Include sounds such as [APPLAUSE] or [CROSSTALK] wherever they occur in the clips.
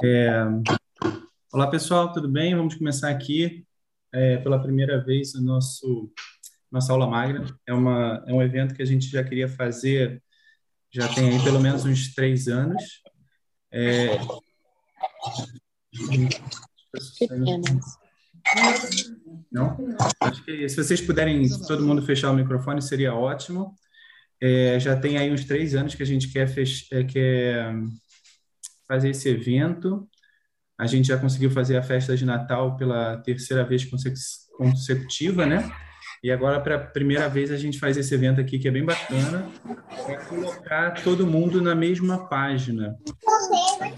É... Olá, pessoal, tudo bem? Vamos começar aqui é, pela primeira vez o nosso nossa aula magna. É, uma, é um evento que a gente já queria fazer, já tem aí pelo menos uns três anos. É... Não? Acho que se vocês puderem, todo mundo fechar o microfone, seria ótimo. É, já tem aí uns três anos que a gente quer, fech... É, quer fazer esse evento. A gente já conseguiu fazer a festa de Natal pela terceira vez consecutiva, né? E agora, para a primeira vez, a gente faz esse evento aqui, que é bem bacana, para colocar todo mundo na mesma página.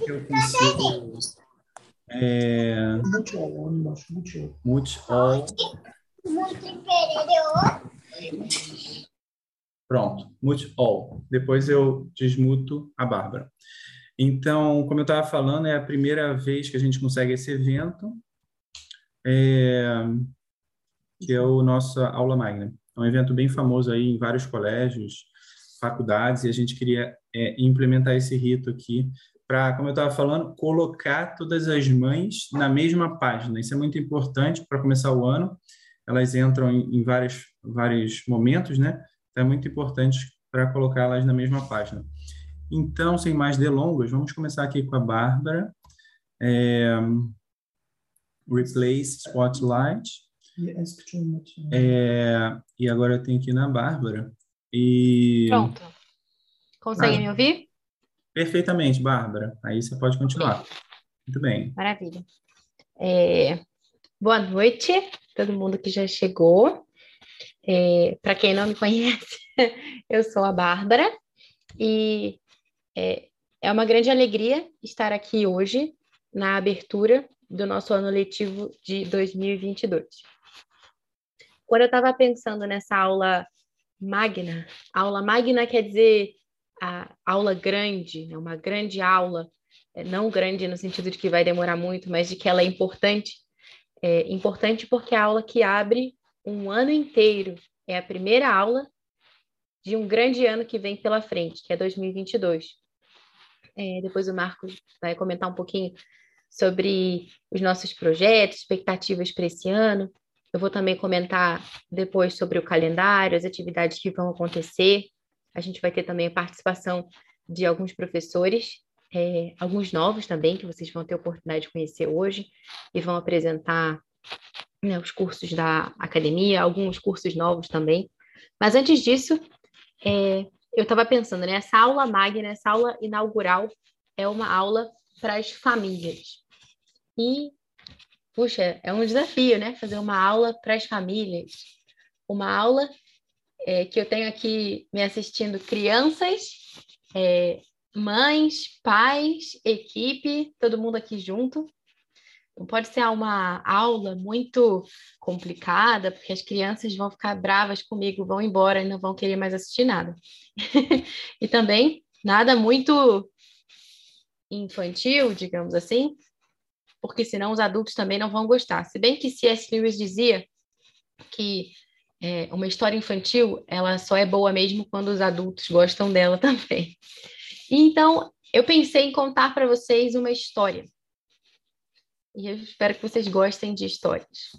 Eu consigo. É... Multi-all. Pronto, multi-all. Depois eu desmuto a Bárbara. Então, como eu estava falando, é a primeira vez que a gente consegue esse evento, é, que é o nosso Aula Magna. É um evento bem famoso aí em vários colégios, faculdades, e a gente queria é, implementar esse rito aqui para, como eu estava falando, colocar todas as mães na mesma página. Isso é muito importante para começar o ano. Elas entram em, em vários, vários momentos, né? Então, é muito importante para colocá-las na mesma página. Então, sem mais delongas, vamos começar aqui com a Bárbara. É, replace Spotlight. É, e agora eu tenho aqui na Bárbara. E... Pronto. Consegue ah, me ouvir? Perfeitamente, Bárbara. Aí você pode continuar. Muito bem. Maravilha. É, boa noite, todo mundo que já chegou. É, Para quem não me conhece, [LAUGHS] eu sou a Bárbara e é, é uma grande alegria estar aqui hoje na abertura do nosso ano letivo de 2022. Quando eu estava pensando nessa aula magna, aula magna quer dizer a aula grande, né? uma grande aula, é, não grande no sentido de que vai demorar muito, mas de que ela é importante. É importante porque é a aula que abre um ano inteiro, é a primeira aula de um grande ano que vem pela frente, que é 2022. É, depois o Marcos vai comentar um pouquinho sobre os nossos projetos, expectativas para esse ano. Eu vou também comentar depois sobre o calendário, as atividades que vão acontecer. A gente vai ter também a participação de alguns professores, é, alguns novos também, que vocês vão ter a oportunidade de conhecer hoje, e vão apresentar né, os cursos da academia, alguns cursos novos também. Mas antes disso, é, eu estava pensando, né? Essa aula magna, essa aula inaugural é uma aula para as famílias. E, puxa, é um desafio, né? Fazer uma aula para as famílias. Uma aula é, que eu tenho aqui me assistindo crianças, é, mães, pais, equipe, todo mundo aqui junto. Não pode ser uma aula muito complicada, porque as crianças vão ficar bravas comigo, vão embora e não vão querer mais assistir nada. [LAUGHS] e também nada muito infantil, digamos assim, porque senão os adultos também não vão gostar. Se bem que C.S. Lewis dizia que é, uma história infantil ela só é boa mesmo quando os adultos gostam dela [LAUGHS] também. Então, eu pensei em contar para vocês uma história e eu espero que vocês gostem de histórias.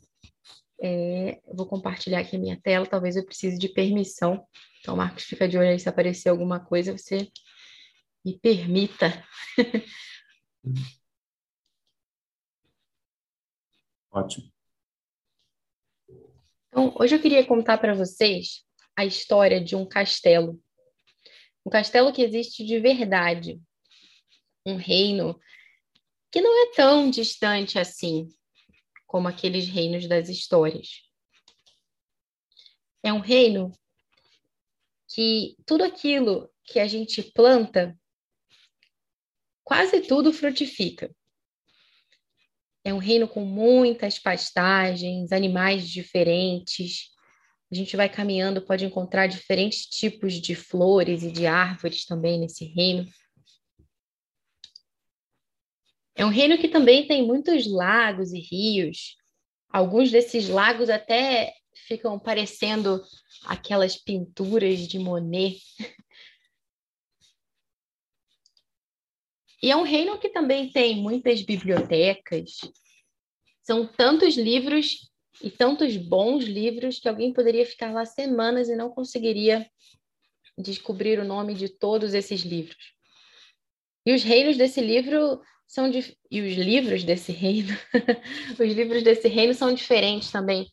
É, vou compartilhar aqui a minha tela, talvez eu precise de permissão. Então, Marcos, fica de olho aí se aparecer alguma coisa, você me permita. [LAUGHS] Ótimo. Então, hoje eu queria contar para vocês a história de um castelo. Um castelo que existe de verdade. Um reino que não é tão distante assim como aqueles reinos das histórias. É um reino que tudo aquilo que a gente planta, quase tudo frutifica. É um reino com muitas pastagens, animais diferentes. A gente vai caminhando, pode encontrar diferentes tipos de flores e de árvores também nesse reino. É um reino que também tem muitos lagos e rios. Alguns desses lagos até ficam parecendo aquelas pinturas de Monet. E é um reino que também tem muitas bibliotecas. São tantos livros e tantos bons livros que alguém poderia ficar lá semanas e não conseguiria descobrir o nome de todos esses livros. E os reinos desse livro são de... e os livros desse reino, [LAUGHS] os livros desse reino são diferentes também,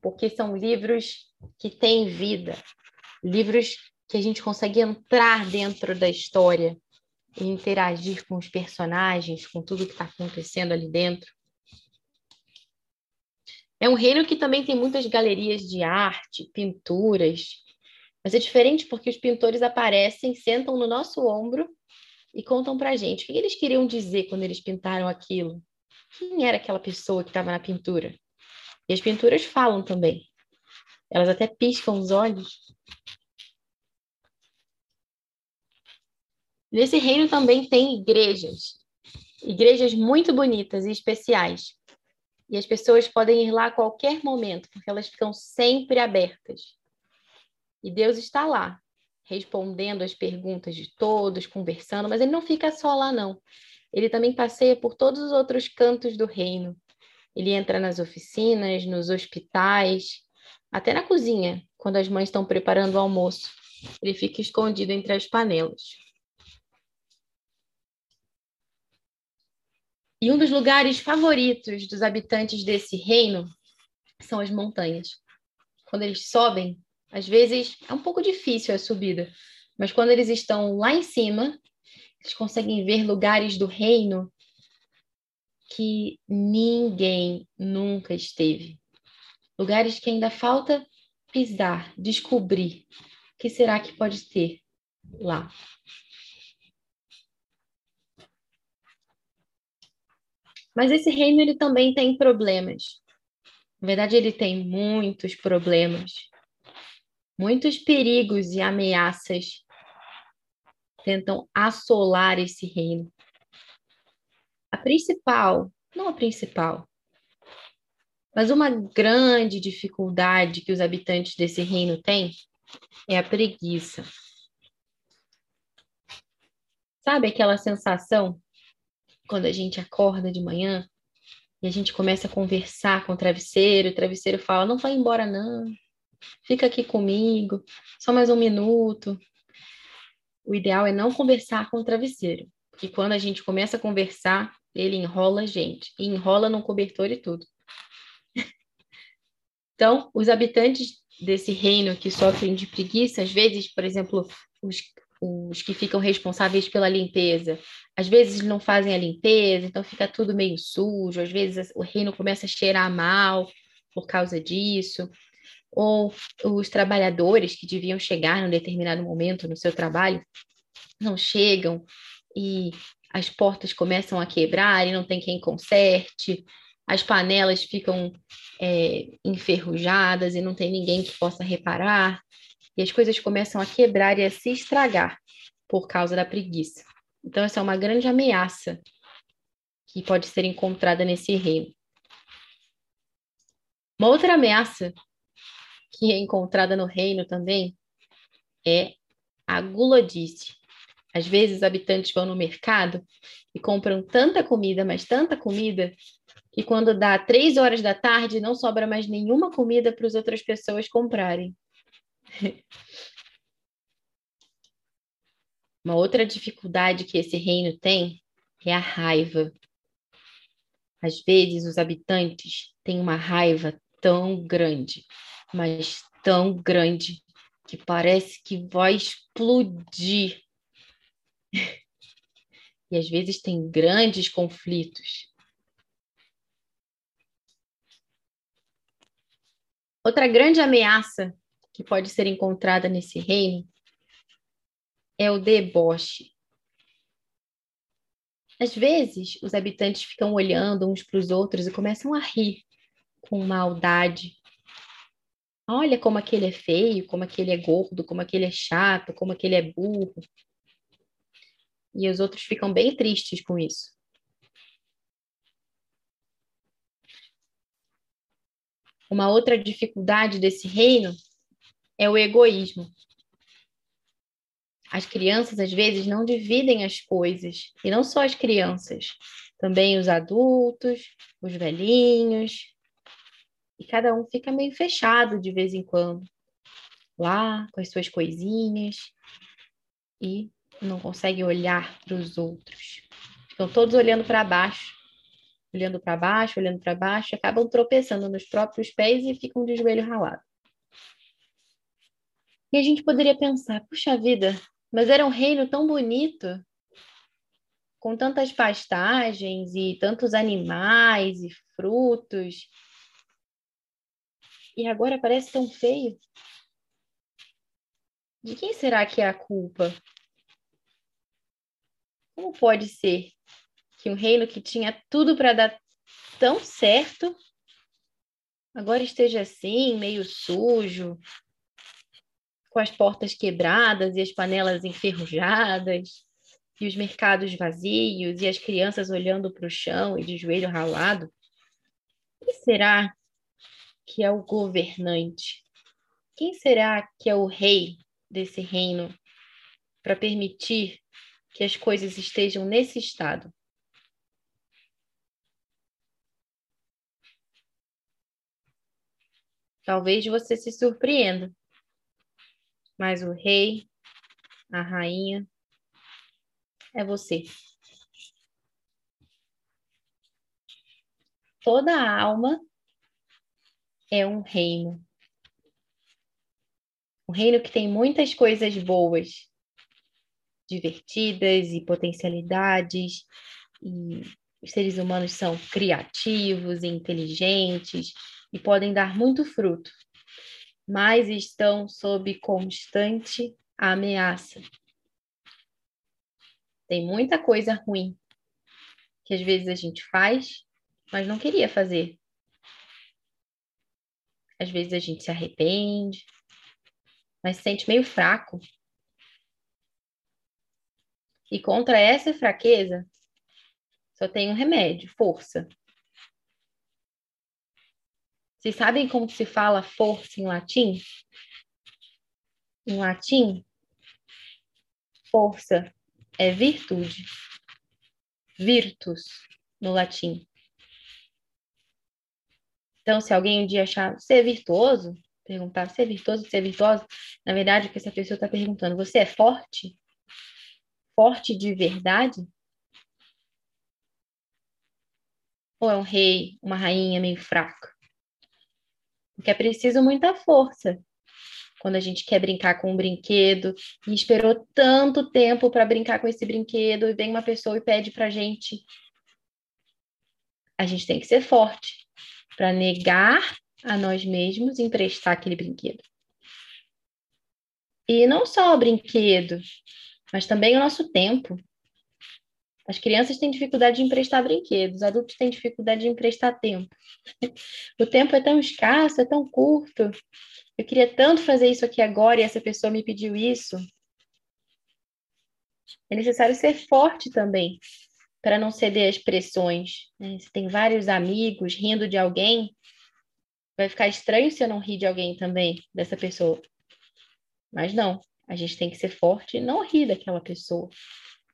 porque são livros que têm vida, livros que a gente consegue entrar dentro da história e interagir com os personagens, com tudo que está acontecendo ali dentro. É um reino que também tem muitas galerias de arte, pinturas, mas é diferente porque os pintores aparecem, sentam no nosso ombro e contam para a gente o que eles queriam dizer quando eles pintaram aquilo. Quem era aquela pessoa que estava na pintura? E as pinturas falam também. Elas até piscam os olhos. Nesse reino também tem igrejas, igrejas muito bonitas e especiais, e as pessoas podem ir lá a qualquer momento, porque elas ficam sempre abertas. E Deus está lá, respondendo as perguntas de todos, conversando, mas ele não fica só lá, não. Ele também passeia por todos os outros cantos do reino. Ele entra nas oficinas, nos hospitais, até na cozinha, quando as mães estão preparando o almoço. Ele fica escondido entre as panelas. E um dos lugares favoritos dos habitantes desse reino são as montanhas. Quando eles sobem, às vezes é um pouco difícil a subida, mas quando eles estão lá em cima, eles conseguem ver lugares do reino que ninguém nunca esteve. Lugares que ainda falta pisar, descobrir. O que será que pode ter lá? Mas esse reino ele também tem problemas. Na verdade, ele tem muitos problemas, muitos perigos e ameaças tentam assolar esse reino. A principal, não a principal, mas uma grande dificuldade que os habitantes desse reino têm é a preguiça. Sabe aquela sensação quando a gente acorda de manhã e a gente começa a conversar com o travesseiro, o travesseiro fala: não vai embora, não, fica aqui comigo, só mais um minuto. O ideal é não conversar com o travesseiro, porque quando a gente começa a conversar, ele enrola a gente, e enrola num cobertor e tudo. [LAUGHS] então, os habitantes desse reino que sofrem de preguiça, às vezes, por exemplo, os, os que ficam responsáveis pela limpeza. Às vezes não fazem a limpeza, então fica tudo meio sujo, às vezes o reino começa a cheirar mal por causa disso. Ou os trabalhadores que deviam chegar num determinado momento no seu trabalho não chegam e as portas começam a quebrar e não tem quem conserte, as panelas ficam é, enferrujadas e não tem ninguém que possa reparar e as coisas começam a quebrar e a se estragar por causa da preguiça. Então, essa é uma grande ameaça que pode ser encontrada nesse reino. Uma outra ameaça que é encontrada no reino também é a gulodice. Às vezes, os habitantes vão no mercado e compram tanta comida, mas tanta comida, que quando dá três horas da tarde, não sobra mais nenhuma comida para as outras pessoas comprarem. [LAUGHS] Uma outra dificuldade que esse reino tem é a raiva. Às vezes, os habitantes têm uma raiva tão grande, mas tão grande, que parece que vai explodir. [LAUGHS] e às vezes tem grandes conflitos. Outra grande ameaça que pode ser encontrada nesse reino é o deboche. Às vezes, os habitantes ficam olhando uns para os outros e começam a rir com maldade. Olha como aquele é feio, como aquele é gordo, como aquele é chato, como aquele é burro. E os outros ficam bem tristes com isso. Uma outra dificuldade desse reino é o egoísmo. As crianças, às vezes, não dividem as coisas, e não só as crianças, também os adultos, os velhinhos, e cada um fica meio fechado de vez em quando, lá com as suas coisinhas, e não consegue olhar para os outros. Ficam todos olhando para baixo, olhando para baixo, olhando para baixo, acabam tropeçando nos próprios pés e ficam de joelho ralado. E a gente poderia pensar, puxa vida, mas era um reino tão bonito, com tantas pastagens e tantos animais e frutos. E agora parece tão feio. De quem será que é a culpa? Como pode ser que um reino que tinha tudo para dar tão certo agora esteja assim, meio sujo, com as portas quebradas e as panelas enferrujadas, e os mercados vazios e as crianças olhando para o chão e de joelho ralado? Quem será que é o governante? Quem será que é o rei desse reino para permitir que as coisas estejam nesse estado? Talvez você se surpreenda mas o rei, a rainha, é você. Toda alma é um reino. Um reino que tem muitas coisas boas, divertidas e potencialidades, e os seres humanos são criativos e inteligentes e podem dar muito fruto mas estão sob constante ameaça. Tem muita coisa ruim que às vezes a gente faz, mas não queria fazer. Às vezes a gente se arrepende, mas se sente meio fraco. E contra essa fraqueza, só tem um remédio: força. Vocês sabem como se fala força em latim? Em latim, força é virtude. Virtus, no latim. Então, se alguém um dia achar é virtuoso, perguntar é virtuoso, é virtuosa, na verdade, o que essa pessoa está perguntando, você é forte? Forte de verdade? Ou é um rei, uma rainha meio fraca? Porque é preciso muita força. Quando a gente quer brincar com um brinquedo e esperou tanto tempo para brincar com esse brinquedo e vem uma pessoa e pede para gente. A gente tem que ser forte para negar a nós mesmos emprestar aquele brinquedo. E não só o brinquedo, mas também o nosso tempo. As crianças têm dificuldade de emprestar brinquedos, os adultos têm dificuldade de emprestar tempo. [LAUGHS] O tempo é tão escasso, é tão curto. Eu queria tanto fazer isso aqui agora e essa pessoa me pediu isso. É necessário ser forte também para não ceder às pressões. Né? Se tem vários amigos rindo de alguém, vai ficar estranho se eu não rir de alguém também, dessa pessoa. Mas não, a gente tem que ser forte e não rir daquela pessoa.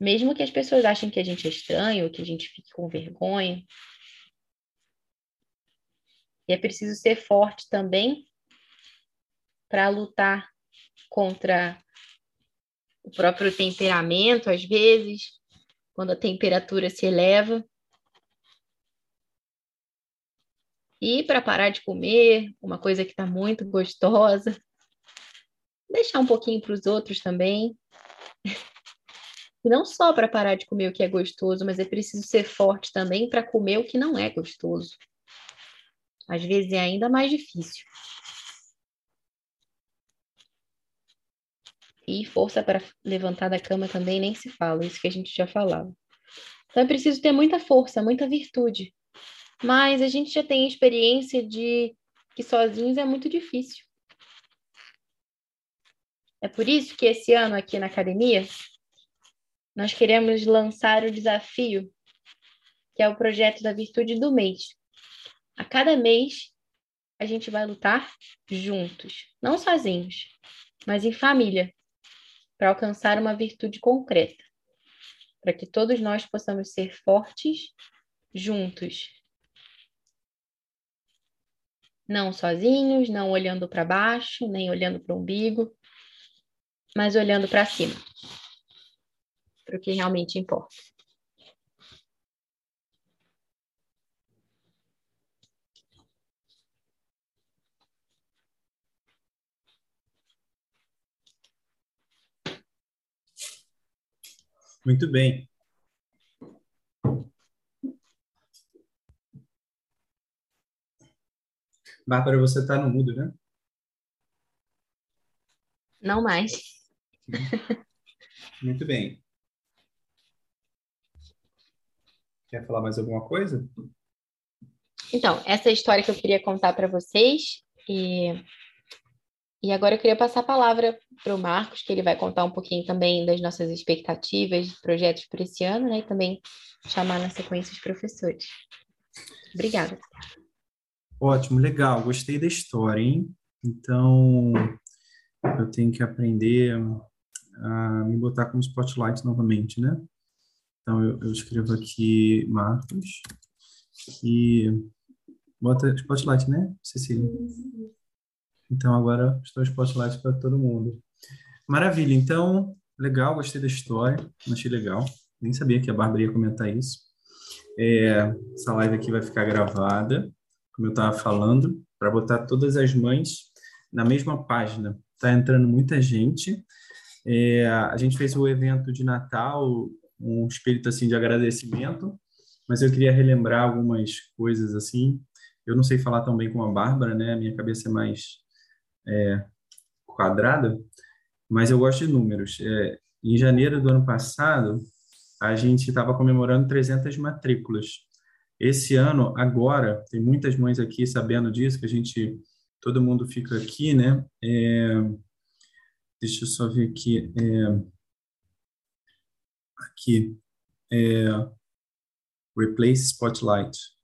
Mesmo que as pessoas achem que a gente é estranho, que a gente fique com vergonha. E é preciso ser forte também para lutar contra o próprio temperamento, às vezes, quando a temperatura se eleva. E para parar de comer uma coisa que está muito gostosa, deixar um pouquinho para os outros também. E não só para parar de comer o que é gostoso, mas é preciso ser forte também para comer o que não é gostoso. Às vezes é ainda mais difícil. E força para levantar da cama também nem se fala, isso que a gente já falava. Então é preciso ter muita força, muita virtude. Mas a gente já tem experiência de que sozinhos é muito difícil. É por isso que esse ano aqui na academia nós queremos lançar o desafio, que é o projeto da virtude do mês. A cada mês, a gente vai lutar juntos, não sozinhos, mas em família. Para alcançar uma virtude concreta, para que todos nós possamos ser fortes juntos. Não sozinhos, não olhando para baixo, nem olhando para o umbigo, mas olhando para cima, para o que realmente importa. Muito bem. Bárbara, você está no mudo, né? Não mais. Muito bem. Quer falar mais alguma coisa? Então, essa é a história que eu queria contar para vocês. E e agora eu queria passar a palavra para o Marcos, que ele vai contar um pouquinho também das nossas expectativas, projetos para esse ano, né? E também chamar na sequência os professores. Obrigada. Ótimo, legal. Gostei da história, hein? Então, eu tenho que aprender a me botar como spotlight novamente, né? Então, eu, eu escrevo aqui Marcos e bota spotlight, né, Cecília? Então agora estou spotlight para todo mundo. Maravilha, então, legal, gostei da história, achei legal. Nem sabia que a Bárbara ia comentar isso. É, essa live aqui vai ficar gravada, como eu estava falando, para botar todas as mães na mesma página. Está entrando muita gente. É, a gente fez o evento de Natal, um espírito assim de agradecimento, mas eu queria relembrar algumas coisas assim. Eu não sei falar tão bem como a Bárbara, né? A minha cabeça é mais é, quadrada, mas eu gosto de números. É, em janeiro do ano passado, a gente estava comemorando 300 matrículas. Esse ano, agora, tem muitas mães aqui sabendo disso, que a gente, todo mundo fica aqui, né? É, deixa eu só ver aqui. É, aqui. É, replace Spotlight.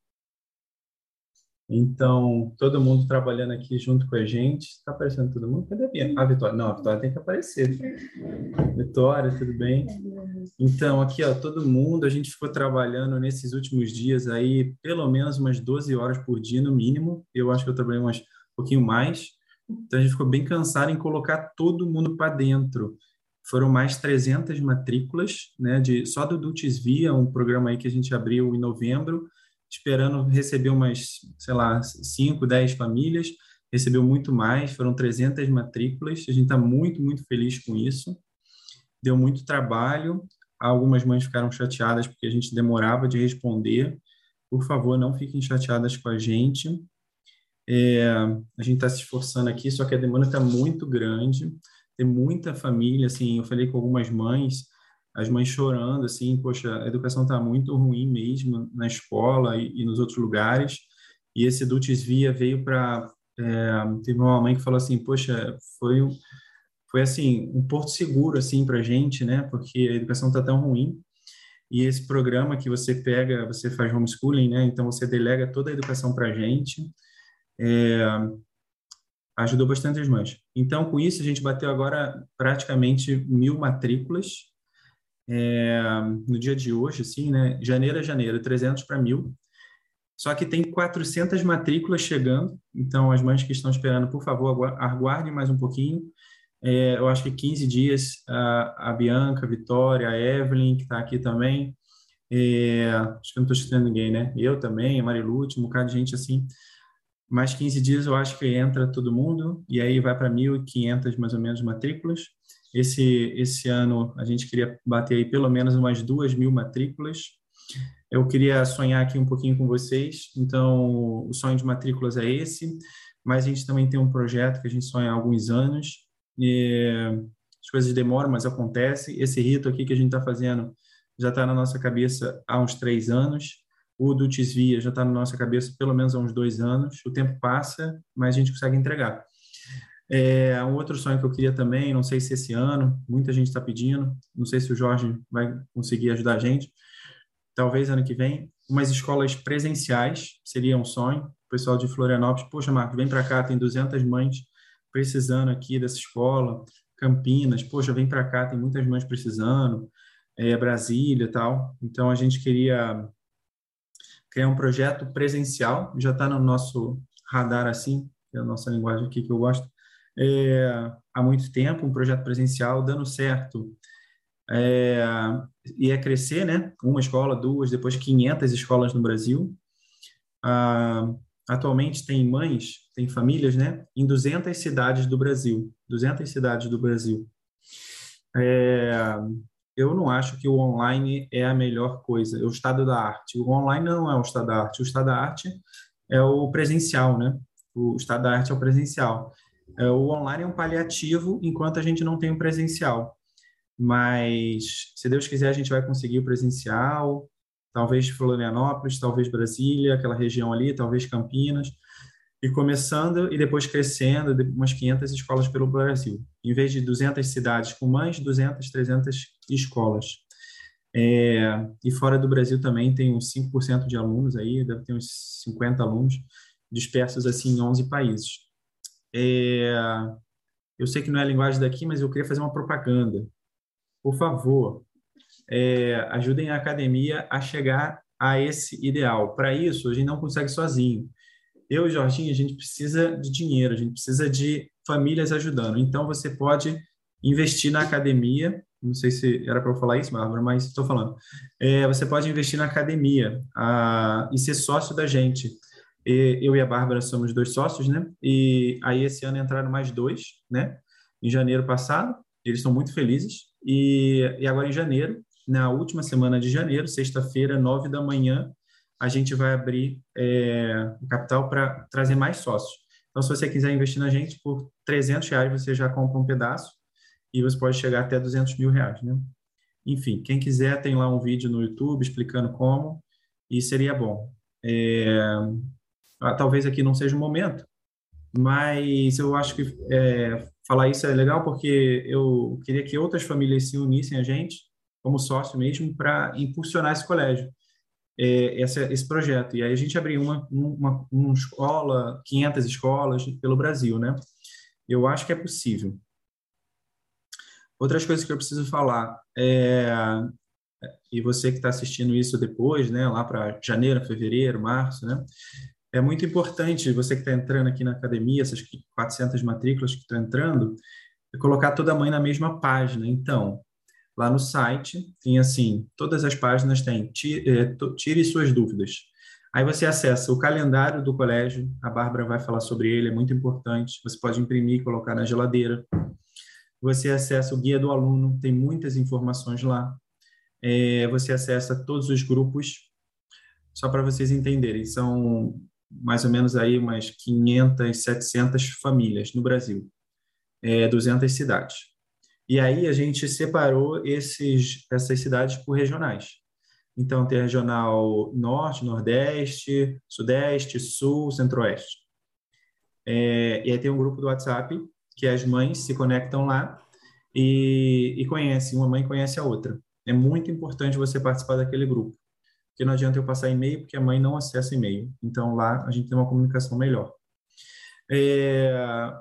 Então, todo mundo trabalhando aqui junto com a gente. Está aparecendo todo mundo? Cadê a Bia? A Vitória. Não, a Vitória tem que aparecer. Vitória, tudo bem? Então, aqui, ó, todo mundo, a gente ficou trabalhando nesses últimos dias aí, pelo menos umas 12 horas por dia, no mínimo. Eu acho que eu trabalhei umas, um pouquinho mais. Então, a gente ficou bem cansado em colocar todo mundo para dentro. Foram mais 300 matrículas, né, de, só do Dutis Via, um programa aí que a gente abriu em novembro, esperando receber umas, sei lá, 5, 10 famílias, recebeu muito mais, foram 300 matrículas, a gente está muito, muito feliz com isso. Deu muito trabalho, algumas mães ficaram chateadas porque a gente demorava de responder. Por favor, não fiquem chateadas com a gente. É, a gente está se esforçando aqui, só que a demanda está muito grande, tem muita família, assim, eu falei com algumas mães, as mães chorando, assim, poxa, a educação está muito ruim mesmo na escola e, e, nos outros lugares. E esse Dutis Via veio para. É, teve uma mãe que falou assim, poxa, foi, foi assim, um porto seguro, assim, para a gente, né? Porque a educação está tão ruim. E esse programa que você pega, você faz homeschooling, né? Então você delega toda a educação para a gente. É, ajudou bastante as mães. Então, com isso, a gente bateu agora praticamente mil matrículas é, no dia de hoje, assim, né? Janeiro a janeiro, 300 para mil. Só que tem 400 matrículas chegando, então as mães que estão esperando, por favor, aguardem mais um pouquinho. É, eu acho que 15 dias, a, a Bianca, a Vitória, a Evelyn, que está aqui também, é, acho que eu não estou escutando ninguém, né? Eu também, a Marilute, um bocado de gente assim. Mais 15 dias eu acho que entra todo mundo, e aí vai para 1.500 mais ou menos matrículas. Esse, esse ano a gente queria bater aí pelo menos umas duas mil matrículas. Eu queria sonhar aqui um pouquinho com vocês. Então, o sonho de matrículas é esse, mas a gente também tem um projeto que a gente sonha há alguns anos. E as coisas demoram, mas acontece. Esse rito aqui que a gente está fazendo já está na nossa cabeça há uns três anos. O do Tisvia já está na nossa cabeça pelo menos há uns dois anos. O tempo passa, mas a gente consegue entregar. É, um outro sonho que eu queria também, não sei se esse ano, muita gente está pedindo, não sei se o Jorge vai conseguir ajudar a gente, talvez ano que vem, umas escolas presenciais seria um sonho. O pessoal de Florianópolis, poxa, Marcos, vem para cá, tem 200 mães precisando aqui dessa escola. Campinas, poxa, vem para cá, tem muitas mães precisando, é, Brasília tal. Então, a gente queria criar um projeto presencial, já está no nosso radar, assim, que é a nossa linguagem aqui que eu gosto, é, há muito tempo, um projeto presencial dando certo. É, ia crescer, né? Uma escola, duas, depois 500 escolas no Brasil. Ah, atualmente tem mães, tem famílias, né? Em 200 cidades do Brasil. 200 cidades do Brasil. É, eu não acho que o online é a melhor coisa, é o estado da arte. O online não é o estado da arte, o estado da arte é o presencial, né? O estado da arte é o presencial. É, o online é um paliativo enquanto a gente não tem o presencial. Mas, se Deus quiser, a gente vai conseguir o presencial, talvez Florianópolis, talvez Brasília, aquela região ali, talvez Campinas, e começando e depois crescendo, umas 500 escolas pelo Brasil. Em vez de 200 cidades com mais 200, 300 escolas. É, e fora do Brasil também tem uns 5% de alunos aí, deve ter uns 50 alunos dispersos assim em 11 países. É, eu sei que não é a linguagem daqui, mas eu queria fazer uma propaganda. Por favor, é, ajudem a academia a chegar a esse ideal. Para isso, a gente não consegue sozinho. Eu e Jorginho, a gente precisa de dinheiro, a gente precisa de famílias ajudando. Então, você pode investir na academia. Não sei se era para eu falar isso, Bárbara, mas estou falando. É, você pode investir na academia a, e ser sócio da gente. E, eu e a Bárbara somos dois sócios, né? E aí esse ano entraram mais dois, né? Em janeiro passado, eles estão muito felizes. E, e agora em janeiro, na última semana de janeiro, sexta-feira, nove da manhã, a gente vai abrir é, capital para trazer mais sócios. Então, se você quiser investir na gente, por 300 reais você já compra um pedaço e você pode chegar até 200 mil reais, né? Enfim, quem quiser tem lá um vídeo no YouTube explicando como e seria bom. É, talvez aqui não seja o momento, mas eu acho que é, falar isso é legal porque eu queria que outras famílias se unissem a gente, como sócio mesmo, para impulsionar esse colégio, é, esse, esse projeto. E aí a gente abriu uma, uma, uma escola, 500 escolas pelo Brasil, né? Eu acho que é possível. Outras coisas que eu preciso falar é, e você que está assistindo isso depois, né, lá para janeiro, fevereiro, março, né, é muito importante você que está entrando aqui na academia, essas 400 matrículas que estão entrando, é colocar toda a mãe na mesma página. Então, lá no site tem assim, todas as páginas têm é, tire suas dúvidas. Aí você acessa o calendário do colégio, a Bárbara vai falar sobre ele, é muito importante. Você pode imprimir e colocar na geladeira. Você acessa o guia do aluno, tem muitas informações lá. É, você acessa todos os grupos, só para vocês entenderem. São mais ou menos aí umas 500, 700 famílias no Brasil, é, 200 cidades. E aí a gente separou esses, essas cidades por regionais. Então, tem regional Norte, Nordeste, Sudeste, Sul, Centro-Oeste. É, e aí tem um grupo do WhatsApp que as mães se conectam lá e, e conhecem, uma mãe conhece a outra. É muito importante você participar daquele grupo porque não adianta eu passar e-mail, porque a mãe não acessa e-mail. Então, lá a gente tem uma comunicação melhor. É,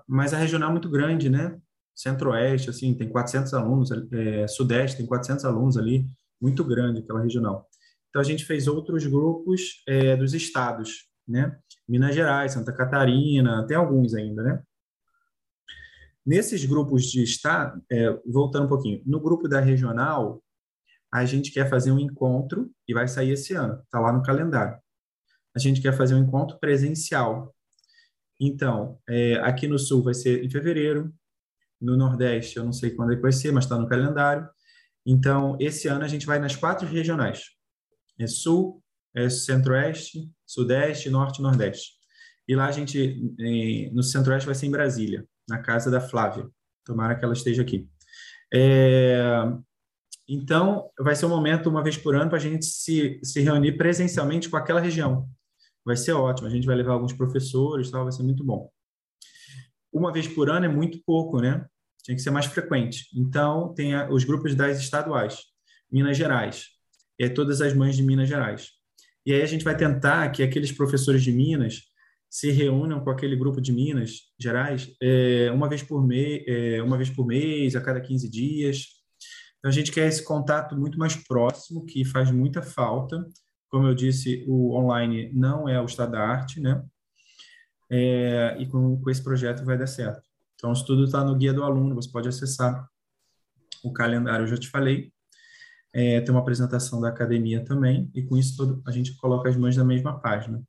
mas a regional é muito grande, né? Centro-Oeste, assim, tem 400 alunos, é, Sudeste tem 400 alunos ali, muito grande aquela regional. Então, a gente fez outros grupos é, dos estados, né? Minas Gerais, Santa Catarina, tem alguns ainda, né? Nesses grupos de estado, é, voltando um pouquinho, no grupo da regional, a gente quer fazer um encontro, e vai sair esse ano, está lá no calendário. A gente quer fazer um encontro presencial. Então, é, aqui no Sul vai ser em fevereiro, no Nordeste eu não sei quando é vai ser, mas está no calendário. Então, esse ano a gente vai nas quatro regionais. É Sul, é Centro-Oeste, Sudeste, Norte e Nordeste. E lá a gente, no Centro-Oeste vai ser em Brasília, na casa da Flávia. Tomara que ela esteja aqui. É, então, vai ser um momento, uma vez por ano, para a gente se, se reunir presencialmente com aquela região. Vai ser ótimo, a gente vai levar alguns professores, tal, vai ser muito bom. Uma vez por ano é muito pouco, né? Tinha que ser mais frequente. Então, tem a, os grupos das estaduais, Minas Gerais, e é todas as mães de Minas Gerais. E aí a gente vai tentar que aqueles professores de Minas se reúnam com aquele grupo de Minas Gerais é, uma vez por mês, é, uma vez por mês, a cada 15 dias. Então a gente quer esse contato muito mais próximo, que faz muita falta. Como eu disse, o online não é o estado da arte, né? É, e com, com esse projeto vai dar certo. Então, isso tudo está no guia do aluno, você pode acessar o calendário, eu já te falei. É, tem uma apresentação da academia também, e com isso tudo, a gente coloca as mães na mesma página.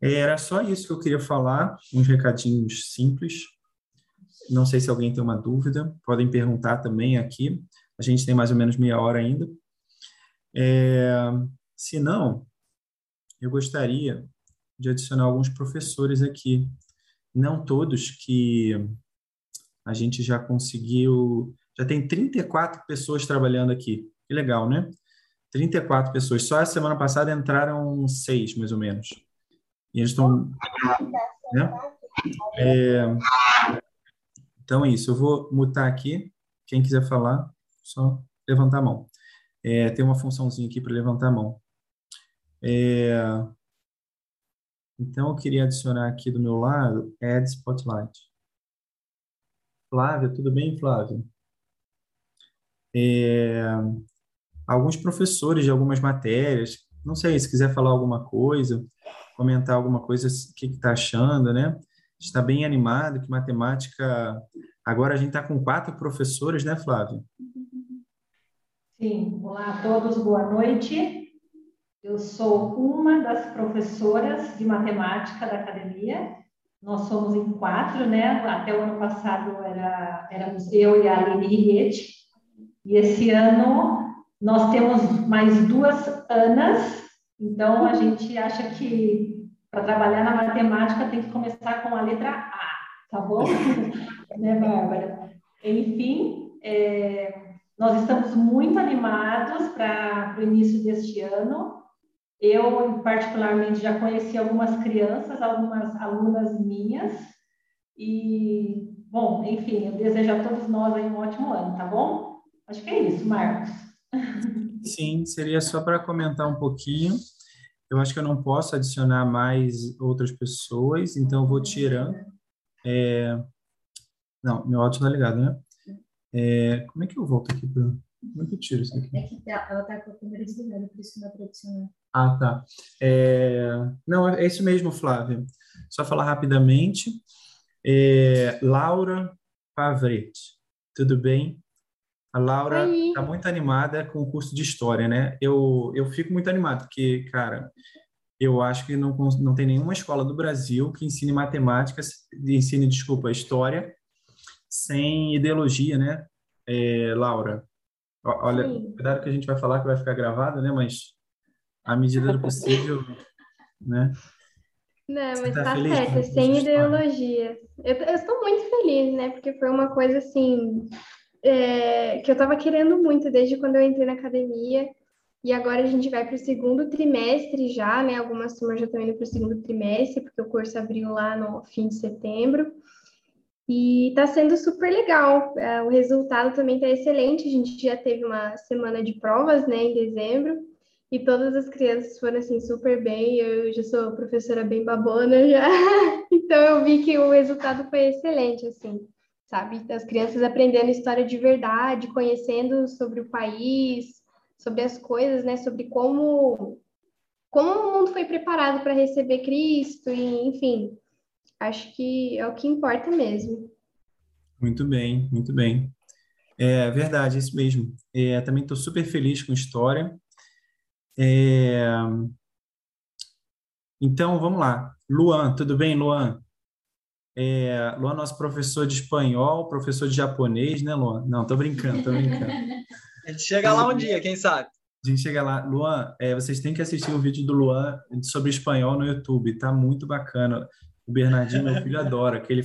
Era só isso que eu queria falar, uns recadinhos simples. Não sei se alguém tem uma dúvida, podem perguntar também aqui. A gente tem mais ou menos meia hora ainda. É, se não, eu gostaria de adicionar alguns professores aqui. Não todos que a gente já conseguiu. Já tem 34 pessoas trabalhando aqui. Que legal, né? 34 pessoas. Só a semana passada entraram seis, mais ou menos. E eles estão. Né? É, então é isso. Eu vou mutar aqui. Quem quiser falar, só levantar a mão. É, tem uma funçãozinha aqui para levantar a mão. É, então, eu queria adicionar aqui do meu lado Add Spotlight. Flávia, tudo bem, Flávia? É, alguns professores de algumas matérias, não sei, se quiser falar alguma coisa, comentar alguma coisa, o que está achando, né? Está bem animado, que matemática. Agora a gente está com quatro professores, né, Flávia? Sim, olá a todos, boa noite. Eu sou uma das professoras de matemática da academia. Nós somos em quatro, né? Até o ano passado era, éramos eu e a Aline Riguete. E esse ano nós temos mais duas Anas então, a gente acha que para trabalhar na matemática tem que começar com a letra A, tá bom? [LAUGHS] né, Bárbara? Enfim, é, nós estamos muito animados para o início deste ano. Eu, particularmente, já conheci algumas crianças, algumas alunas minhas. E, bom, enfim, eu desejo a todos nós aí um ótimo ano, tá bom? Acho que é isso, Marcos. Sim, seria só para comentar um pouquinho. Eu acho que eu não posso adicionar mais outras pessoas, então eu vou tirando. É... Não, meu áudio está ligado, né? É... Como é que eu volto aqui? Pra... Como é que eu tiro isso aqui? É que tá, ela está com a câmera desligada, por isso não dá para adicionar. Ah, tá. É... Não, é isso mesmo, Flávia. Só falar rapidamente. É... Laura Pavretti, tudo bem? A Laura está muito animada com o curso de História, né? Eu, eu fico muito animado, porque, cara, eu acho que não, não tem nenhuma escola do Brasil que ensine matemática, ensine, desculpa, História, sem ideologia, né, é, Laura? Olha, Sim. cuidado que a gente vai falar que vai ficar gravado, né? Mas à medida do possível, [LAUGHS] né? Não, mas tá, tá certo, sem ideologia. Eu, eu estou muito feliz, né? Porque foi uma coisa assim é, que eu estava querendo muito desde quando eu entrei na academia. E agora a gente vai para o segundo trimestre já, né? Algumas turmas já estão indo para o segundo trimestre, porque o curso abriu lá no fim de setembro. E está sendo super legal. É, o resultado também está excelente. A gente já teve uma semana de provas, né, em dezembro. E todas as crianças foram assim super bem. Eu já sou professora bem babona já. [LAUGHS] então eu vi que o resultado foi excelente, assim sabe? As crianças aprendendo história de verdade, conhecendo sobre o país, sobre as coisas, né? Sobre como como o mundo foi preparado para receber Cristo e, enfim, acho que é o que importa mesmo. Muito bem, muito bem. É verdade, isso mesmo. É, também estou super feliz com a história. É... Então, vamos lá. Luan, tudo bem, Luan? É, Luan, nosso professor de espanhol, professor de japonês, né, Luan? Não, tô brincando, tô brincando. [LAUGHS] A gente chega lá um dia, quem sabe? A gente chega lá. Luan, é, vocês têm que assistir o vídeo do Luan sobre espanhol no YouTube, tá muito bacana. O Bernardinho, meu filho, adora, que ele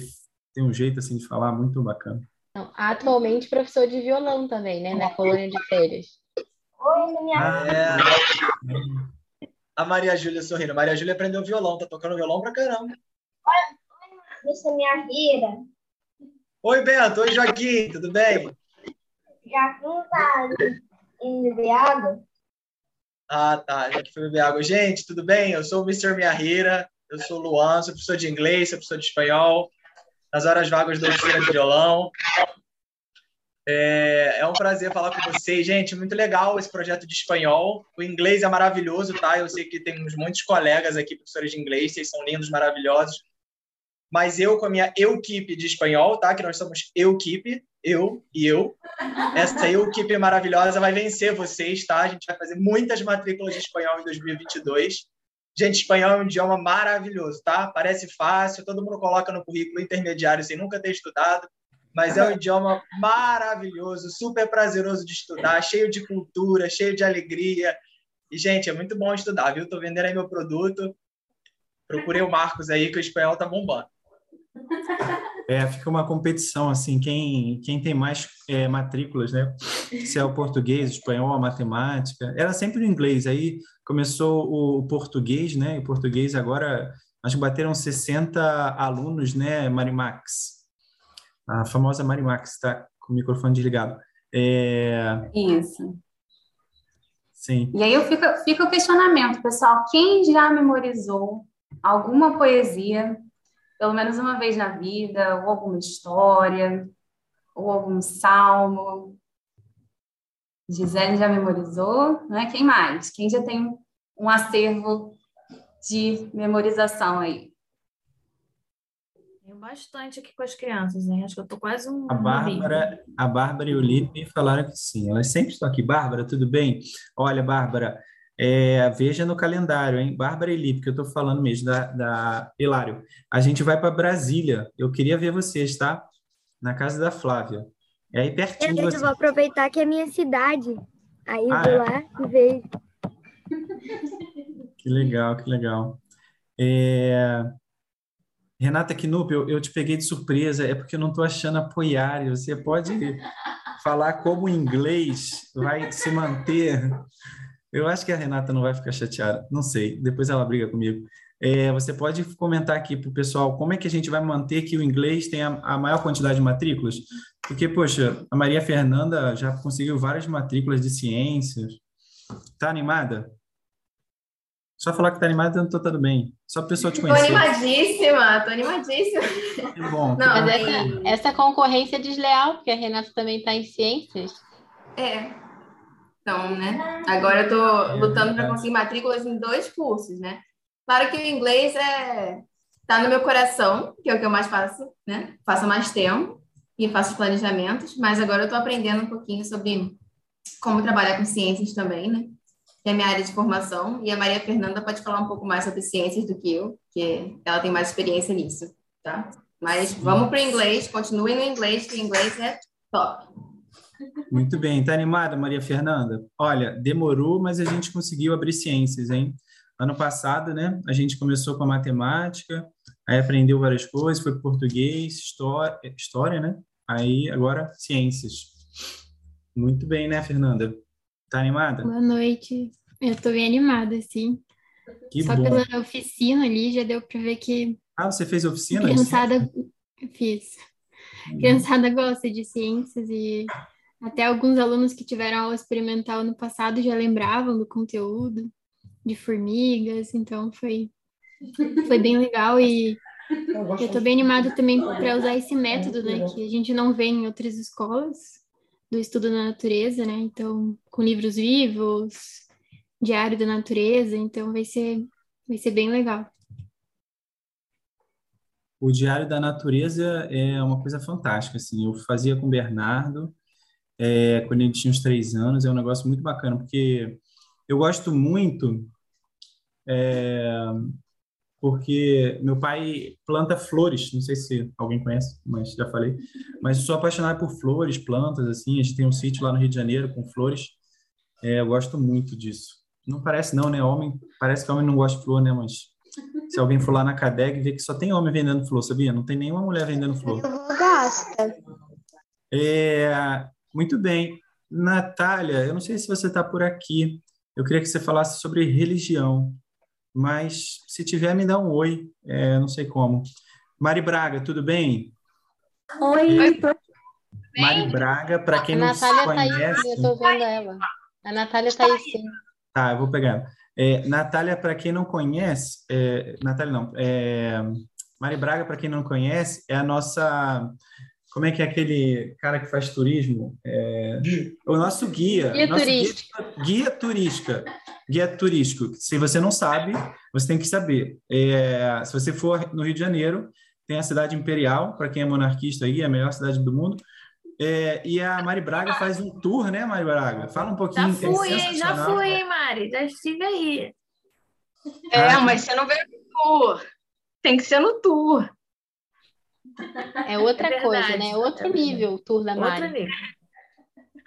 tem um jeito assim de falar muito bacana. atualmente professor de violão também, né, na colônia de férias. Oi, minha ah, é. A Maria Júlia sorrindo. Maria Júlia aprendeu violão, tá tocando violão pra caramba. Missa Minha Rira. Oi, Beto. Oi, Joaquim. Tudo bem? Joaquim tá indo beber água. Ah, tá. Já que foi beber água. Gente, tudo bem? Eu sou o Mr. Minha Rira. Eu sou o Luan, sou professor de inglês, sou professor de espanhol. Nas horas vagas dou oficina de violão. É, é, um prazer falar com vocês, gente. Muito legal esse projeto de espanhol. O inglês é maravilhoso, tá? Eu sei que temos muitos colegas aqui, professores de inglês, vocês são lindos, maravilhosos. Mas eu, com a minha equipe de espanhol, tá? Que nós somos equipe, eu e eu. Essa equipe maravilhosa vai vencer vocês, tá? A gente vai fazer muitas matrículas de espanhol em 2022. Gente, espanhol é um idioma maravilhoso, tá? Parece fácil, todo mundo coloca no currículo intermediário sem nunca ter estudado mas é um idioma maravilhoso, super prazeroso de estudar, cheio de cultura, cheio de alegria. E, gente, é muito bom estudar, viu? Estou vendendo aí meu produto. Procurei o Marcos aí, que o espanhol tá bombando. É, fica uma competição, assim, quem, quem tem mais é, matrículas, né? Se é o português, o espanhol, a matemática. Era sempre o inglês, aí começou o português, né? E o português agora, acho que bateram 60 alunos, né, Marimax? a famosa Mari Max está com o microfone desligado. É... Isso. Sim. E aí eu fico, fica o questionamento, pessoal. Quem já memorizou alguma poesia, pelo menos uma vez na vida, ou alguma história, ou algum salmo? Gisele já memorizou, né? Quem mais? Quem já tem um acervo de memorização aí? bastante aqui com as crianças, hein? Acho que eu tô quase um. A Bárbara, a Bárbara e o Lipe falaram que sim. Elas sempre estão aqui. Bárbara, tudo bem? Olha, Bárbara, é, veja no calendário, hein? Bárbara e Lipe, que eu tô falando mesmo, da, da Hilário. A gente vai para Brasília. Eu queria ver vocês, tá? Na casa da Flávia. É aí pertinho. Eu, eu vou aproveitar que é minha cidade. Aí ah, vou é? lá e vejo. Que legal, que legal. É... Renata Knupp, eu, eu, te peguei de surpresa, é porque eu não estou achando apoiar. Você pode falar como o inglês vai se manter? Eu acho que a Renata não vai ficar chateada, não sei, depois ela briga comigo. É, você pode comentar aqui para o pessoal como é que a gente vai manter que o inglês tenha a maior quantidade de matrículas? Porque, poxa, a Maria Fernanda já conseguiu várias matrículas de ciências. Está animada? Só falar que tá animada, então tá tudo bem. Só a pessoa te conhecer. Tô animadíssima, tô animadíssima. Que bom. Não, mas essa, essa concorrência é desleal, porque a Renata também tá em ciências. É. Então, né? Agora eu tô lutando para conseguir matrículas em dois cursos, né? Claro que o inglês é tá no meu coração, que é o que eu mais faço, né? Faço mais tempo e faço planejamentos, mas agora eu tô aprendendo um pouquinho sobre como trabalhar com ciências também, né? que é minha área de formação, e a Maria Fernanda pode falar um pouco mais sobre ciências do que eu, que ela tem mais experiência nisso, tá? Mas vamos para o inglês, continuem no inglês, que o inglês é top. Muito bem, tá animada, Maria Fernanda? Olha, demorou, mas a gente conseguiu abrir ciências, hein? Ano passado, né, a gente começou com a matemática, aí aprendeu várias coisas, foi português, história, história, né? Aí agora ciências. Muito bem, né, Fernanda? Tá animada? Boa noite. Eu tô bem animada, sim. Que Só bom. pela oficina ali já deu para ver que. Ah, você fez oficina? A criançada. Fiz. A criançada gosta de ciências e até alguns alunos que tiveram aula experimental no passado já lembravam do conteúdo de formigas, então foi, foi bem legal e eu estou bem animada também para usar esse método, né, que a gente não vê em outras escolas, do estudo da natureza, né? Então, com livros vivos, diário da natureza, então vai ser vai ser bem legal. O diário da natureza é uma coisa fantástica, assim. Eu fazia com o Bernardo é, quando ele tinha uns três anos, é um negócio muito bacana porque eu gosto muito é, porque meu pai planta flores, não sei se alguém conhece, mas já falei, mas sou apaixonado por flores, plantas, assim, a gente tem um sítio lá no Rio de Janeiro com flores, é, eu gosto muito disso. Não parece não, né, homem, parece que homem não gosta de flor, né, mas se alguém for lá na Cadeg vê que só tem homem vendendo flor, sabia? Não tem nenhuma mulher vendendo flor. Gosta. É, muito bem. Natália, eu não sei se você está por aqui, eu queria que você falasse sobre religião mas se tiver, me dá um oi, é, não sei como. Mari Braga, tudo bem? Oi, oi. Mari Braga, para quem a não Natália conhece... Tá aí, eu tô vendo ela. A Natália está aí sim. Tá, eu vou pegar. É, Natália, para quem não conhece, é, Natália não, é, Mari Braga, para quem não conhece, é a nossa. Como é que é aquele cara que faz turismo? É, o nosso guia. Guia nosso turístico. Guia, guia turística. Guia turístico. Se você não sabe, você tem que saber. É, se você for no Rio de Janeiro, tem a cidade imperial, para quem é monarquista aí, é a melhor cidade do mundo. É, e a Mari Braga faz um tour, né, Mari Braga? Fala um pouquinho. Já fui, é hein? Já fui, hein, Mari? Já estive aí. É, mas você não veio no tour. Tem que ser no tour. É outra É coisa, né? Outro nível o tour da Outro nível.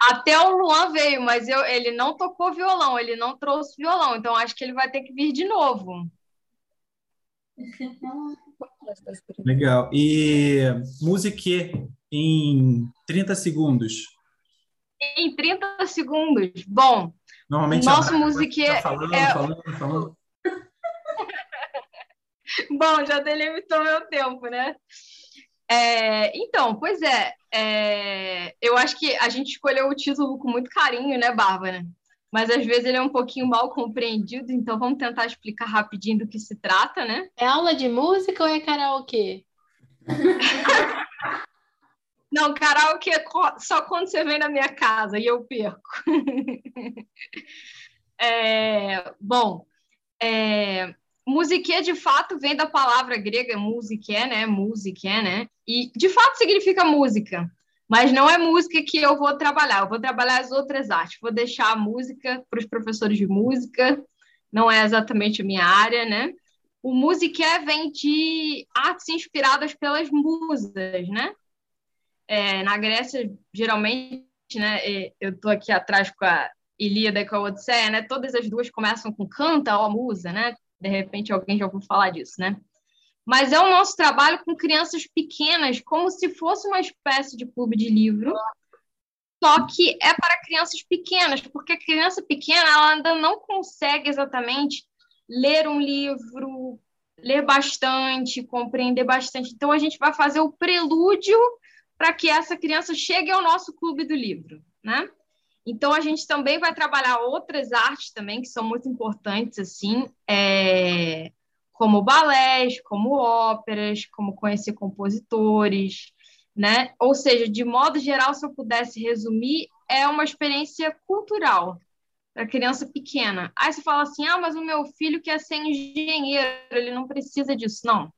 Até o Luan veio, mas eu, ele não tocou violão, ele não trouxe violão, então acho que ele vai ter que vir de novo. Legal. E musique em 30 segundos. Em 30 segundos. Bom, Normalmente a nosso musique tá é- falando, é- falando, falando. [LAUGHS] Bom, já delimitou meu tempo, né? É, então, pois é, é, eu acho que a gente escolheu o título com muito carinho, né, Bárbara? Mas às vezes ele é um pouquinho mal compreendido, então vamos tentar explicar rapidinho do que se trata, né? É aula de música ou é karaokê? [LAUGHS] Não, karaokê é só quando você vem na minha casa e eu perco. [LAUGHS] É, bom, é, musiquê de fato vem da palavra grega musiqué, né? Musiqué, né? E de fato significa música, mas não é música que eu vou trabalhar, eu vou trabalhar as outras artes, vou deixar a música para os professores de música, não é exatamente a minha área, né? O musiqué vem de artes inspiradas pelas musas, né? É, na Grécia, geralmente, né, é, eu estou aqui atrás com a Ilíada e com a Odisseia, né, todas as duas começam com canta, ó musa, né? De repente alguém já ouviu falar disso, né? Mas é o nosso trabalho com crianças pequenas, como se fosse uma espécie de clube de livro, só que é para crianças pequenas, porque a criança pequena ela ainda não consegue exatamente ler um livro, ler bastante, compreender bastante. Então a gente vai fazer o prelúdio para que essa criança chegue ao nosso clube do livro, né? Então a gente também vai trabalhar outras artes também que são muito importantes assim, é, como balés, como óperas, como conhecer compositores, né? Ou seja, de modo geral, se eu pudesse resumir, é uma experiência cultural para criança pequena. Aí você fala assim: "Ah, mas o meu filho quer ser engenheiro, ele não precisa disso". Não.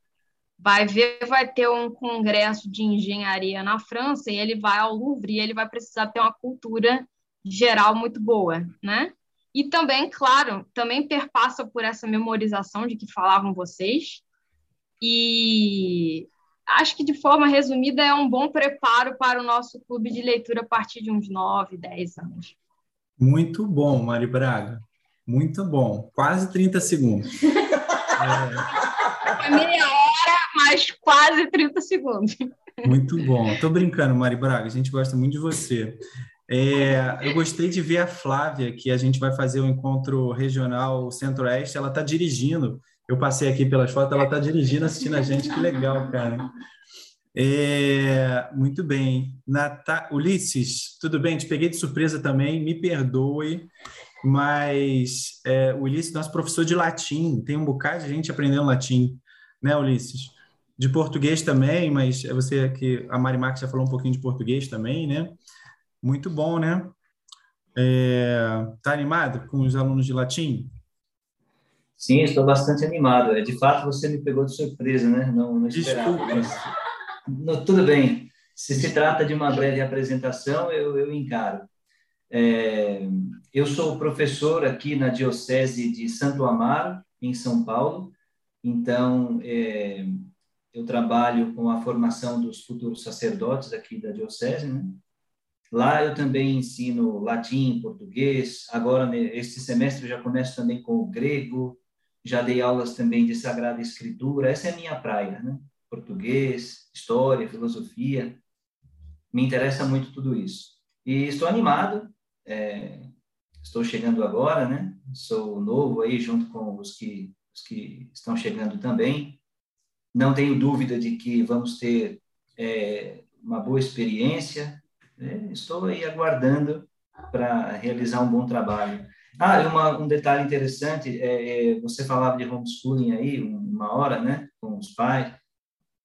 Vai ver, vai ter um congresso de engenharia na França e ele vai ao Louvre e ele vai precisar ter uma cultura geral muito boa, né? E também, claro, também perpassa por essa memorização de que falavam vocês. E acho que de forma resumida é um bom preparo para o nosso clube de leitura a partir de uns 9, 10 anos. Muito bom, Mari Braga. Muito bom. Quase 30 segundos. [LAUGHS] É, Foi meia hora, mas quase 30 segundos. muito bom. Tô brincando, Mari Braga. A gente gosta muito de você. É, eu gostei de ver a Flávia, que a gente vai fazer o encontro regional Centro-Oeste. Ela está dirigindo. Eu passei aqui pelas fotos, ela está dirigindo, assistindo a gente. Que legal, cara. É, muito bem. Nata... Ulisses, tudo bem? Te peguei de surpresa também, me perdoe, mas é, Ulisses nosso professor de latim, tem um bocado de gente aprendendo latim, né, Ulisses? De português também, mas é você que a Mari Marques já falou um pouquinho de português também, né? Muito bom, né? É, tá animado com os alunos de latim? Sim, estou bastante animado. É, De fato, você me pegou de surpresa, né? Não, não esperava. Desculpa. mas- Não, tudo bem. Se se trata de uma breve apresentação, eu, eu encaro. É, eu sou professor aqui na Diocese de Santo Amaro, em São Paulo. Então, é, eu trabalho com a formação dos futuros sacerdotes aqui da Diocese, né? Lá eu também ensino latim, português. Agora, este semestre, eu já começo também com o grego. Já dei aulas também de Sagrada Escritura. Essa é a minha praia, né? Português, história, filosofia. Me interessa muito tudo isso. E estou animado. é, estou chegando agora, né? Sou novo aí, junto com os que, os que estão chegando também. Não tenho dúvida de que vamos ter é, uma boa experiência. É, estou aí aguardando para realizar um bom trabalho. Ah, uma, um detalhe interessante, é, é, você falava de homeschooling aí, uma hora, né, com os pais.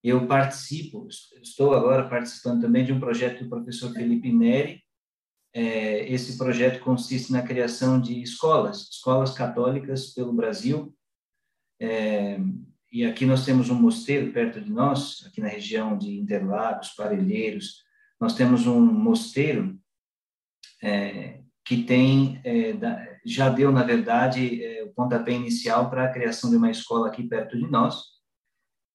Eu participo, estou agora participando também de um projeto do professor Felipe Neri. É, esse projeto consiste na criação de escolas, escolas católicas pelo Brasil. É, e aqui nós temos um mosteiro perto de nós, aqui na região de Interlagos, Parelheiros. Nós temos um mosteiro é, que tem é, já deu na verdade é, o pontapé inicial para a criação de uma escola aqui perto de nós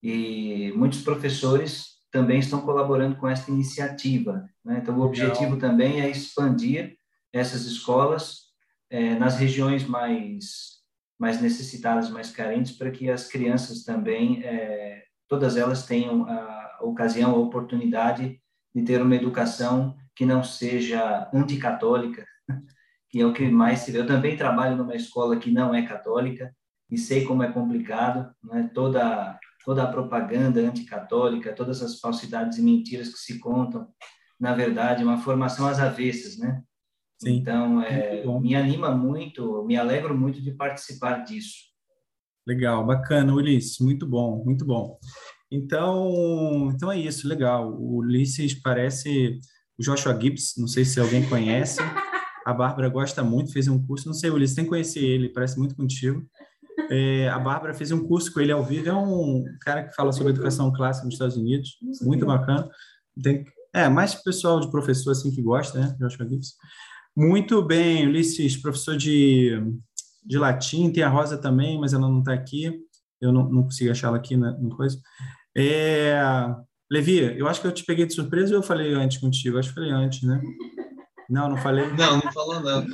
e muitos professores também estão colaborando com essa iniciativa. Né? Então o objetivo também é expandir essas escolas é, nas regiões mais mais necessitadas, mais carentes, para que as crianças também é, todas elas tenham a ocasião, a oportunidade de ter uma educação que não seja anticatólica, [LAUGHS] que é o que mais se vê. Eu também trabalho numa escola que não é católica e sei como é complicado, né? toda toda a propaganda anticatólica, todas as falsidades e mentiras que se contam, na verdade, uma formação às avessas, né? Sim. Então, é, me anima muito, me alegro muito de participar disso. Legal, bacana, Ulisses, muito bom, muito bom. Então, então é isso, legal. O Ulisses parece o Joshua Gibbs, não sei se alguém conhece. A Bárbara gosta muito, fez um curso, não sei, Ulisses, tem que conhecer ele, parece muito contigo. É, a Bárbara fez um curso com ele ao vivo, é um cara que fala sobre educação clássica nos Estados Unidos, muito bacana. Tem, é, mais pessoal de professor assim que gosta, né, Joshua Gibbs. Muito bem, Ulisses, professor de, de latim, tem a Rosa também, mas ela não está aqui, eu não, não consigo achá-la aqui na, na coisa. É, Levi, eu acho que eu te peguei de surpresa ou eu falei antes contigo? Acho que falei antes, né? Não, não falei? Não, não falou não.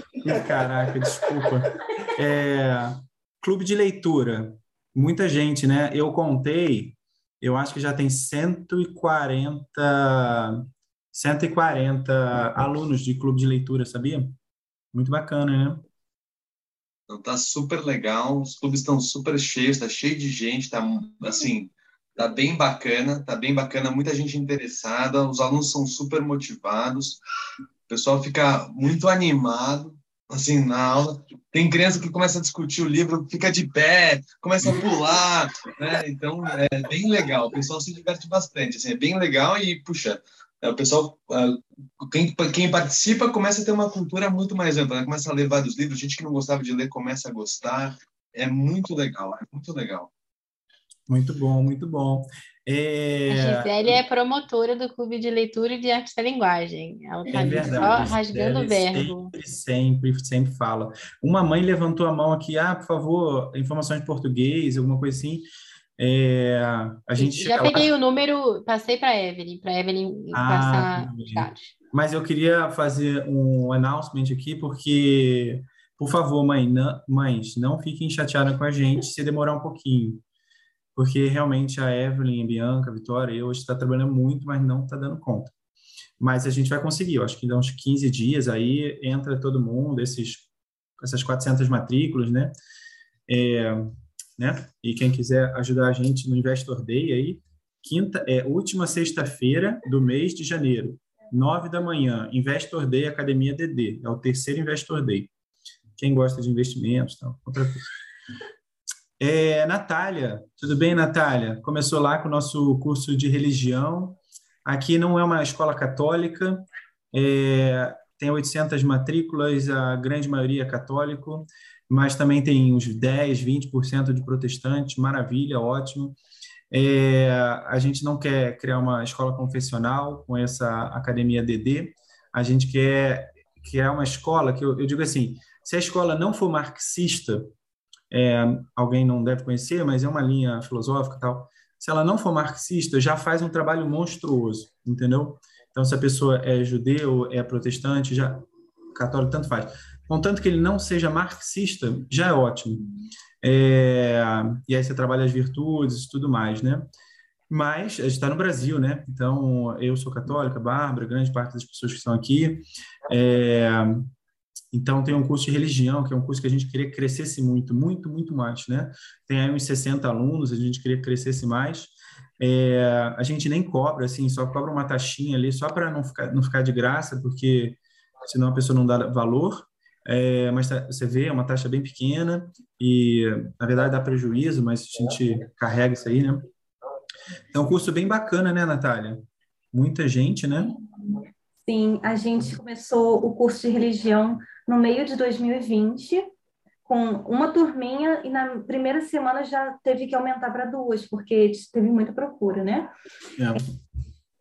Caraca, desculpa. É, clube de leitura. Muita gente, né? Eu contei, eu acho que já tem 140, 140 alunos de clube de leitura, sabia? Muito bacana, né? Então, tá super legal, os clubes estão super cheios, tá cheio de gente, tá assim, tá bem bacana, tá bem bacana, muita gente interessada, os alunos são super motivados, o pessoal fica muito animado, assim, na aula. Tem criança que começa a discutir o livro, fica de pé, começa a pular, né? Então, é bem legal, o pessoal se diverte bastante, assim, é bem legal e, puxa, é, o pessoal, é, quem, quem participa começa a ter uma cultura muito mais ampla, né? começa a ler vários livros, gente que não gostava de ler começa a gostar, é muito legal, é muito legal. Muito bom, muito bom. É... A Gisele é promotora do Clube de Leitura e de Arte da Linguagem. Ela está é só rasgando o verbo. Sempre, sempre, sempre fala. Uma mãe levantou a mão aqui, ah, por favor, informações de português, alguma coisa assim. É, a gente já peguei lá... o número, passei para a Evelyn, para a Evelyn ah, passar dados. Mas eu queria fazer um announcement aqui, porque, por favor, mãe, não, mães, não fiquem chateadas com a gente se demorar um pouquinho porque realmente a Evelyn, a Bianca, a Vitória, eu hoje está trabalhando muito, mas não está dando conta. Mas a gente vai conseguir, eu acho que dá uns 15 dias aí entra todo mundo, esses, essas 400 matrículas, né? É, né? E quem quiser ajudar a gente no Investor Day aí, quinta, é última sexta-feira do mês de janeiro, nove da manhã, Investor Day Academia DD, é o terceiro Investor Day. Quem gosta de investimentos, tal, outra coisa. É, Natália, tudo bem, Natália? Começou lá com o nosso curso de religião. Aqui não é uma escola católica, é, tem 800 matrículas, a grande maioria é católico, mas também tem uns 10, 20% de protestantes, maravilha, ótimo. É, a gente não quer criar uma escola confessional com essa academia DD, a gente quer criar uma escola que eu, eu digo assim: se a escola não for marxista, é, alguém não deve conhecer, mas é uma linha filosófica tal. Se ela não for marxista, já faz um trabalho monstruoso, entendeu? Então, se a pessoa é judeu, é protestante, já católico, tanto faz. Contanto que ele não seja marxista, já é ótimo. É, e aí você trabalha as virtudes e tudo mais, né? Mas a gente está no Brasil, né? Então, eu sou católica, Bárbara, grande parte das pessoas que estão aqui. É, então, tem um curso de religião, que é um curso que a gente queria que crescesse muito, muito, muito mais, né? Tem aí uns 60 alunos, a gente queria que crescesse mais. É, a gente nem cobra, assim, só cobra uma taxinha ali, só para não ficar, não ficar de graça, porque senão a pessoa não dá valor. é, mas tá, você vê, é uma taxa bem pequena e, na verdade, dá prejuízo, mas a gente carrega isso aí, né? É um curso bem bacana, né, Natália? Muita gente, né? Sim, a gente começou o curso de religião no meio de 2020, com uma turminha, e na primeira semana já teve que aumentar para duas, porque teve muita procura, né? É.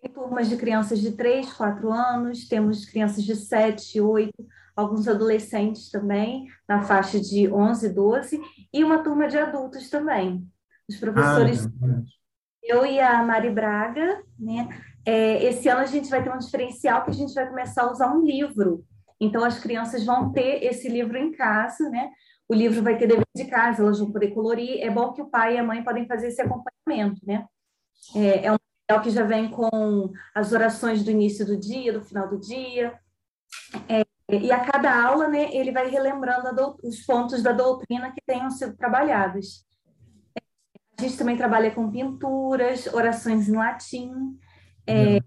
Tem turmas de crianças de 3, 4 anos, temos crianças de 7, 8, alguns adolescentes também, na faixa de 11, 12, e uma turma de adultos também. Os professores, ah, eu e a Mari Braga, né? É, esse ano a gente vai ter um diferencial que a gente vai começar a usar um livro. Então, as crianças vão ter esse livro em casa, né? O livro vai ter dever de casa, elas vão poder colorir. É bom que o pai e a mãe podem fazer esse acompanhamento, né? É, é um material que já vem com as orações do início do dia, do final do dia. É, e a cada aula, né, ele vai relembrando os pontos da doutrina que tenham sido trabalhados. A gente também trabalha com pinturas, orações em latim. É,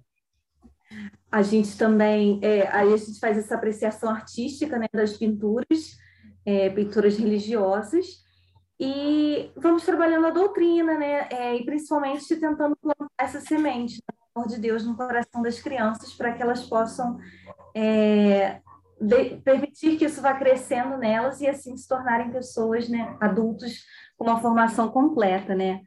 a gente também, é, aí a gente faz essa apreciação artística né, das pinturas, é, pinturas religiosas, e vamos trabalhando a doutrina, né, é, e principalmente tentando plantar essa semente, do amor de Deus, no coração das crianças, para que elas possam é, de, permitir que isso vá crescendo nelas e assim se tornarem pessoas, né, adultos com uma formação completa, né.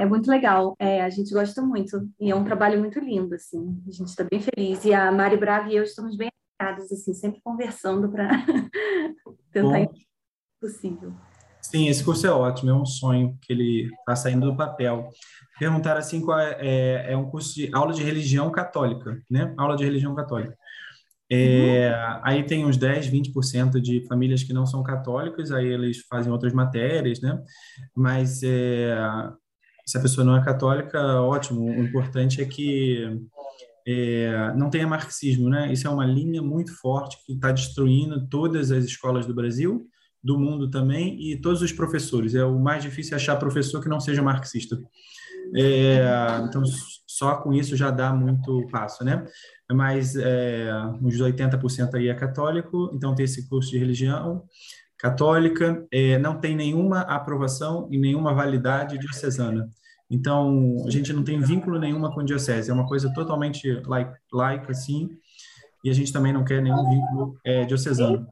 É muito legal, é, a gente gosta muito e é um trabalho muito lindo, assim, a gente está bem feliz e a Mari Braga e eu estamos bem alinhadas, assim, sempre conversando para [LAUGHS] tentar Bom. possível. Sim, esse curso é ótimo, é um sonho que ele está saindo do papel. Perguntar assim qual é, é, é, um curso de aula de religião católica, né? Aula de religião católica. É, uhum. Aí tem uns 10, 20% de famílias que não são católicas, aí eles fazem outras matérias, né? Mas é, se a pessoa não é católica, ótimo. O importante é que é, não tenha marxismo, né? Isso é uma linha muito forte que está destruindo todas as escolas do Brasil, do mundo também, e todos os professores. É o mais difícil achar professor que não seja marxista. É, então, só com isso já dá muito passo, né? Mas é, uns 80% aí é católico, então tem esse curso de religião católica, é, não tem nenhuma aprovação e nenhuma validade diocesana. Então, a gente não tem vínculo nenhuma com diocese, é uma coisa totalmente laica, assim, e a gente também não quer nenhum vínculo é, diocesano.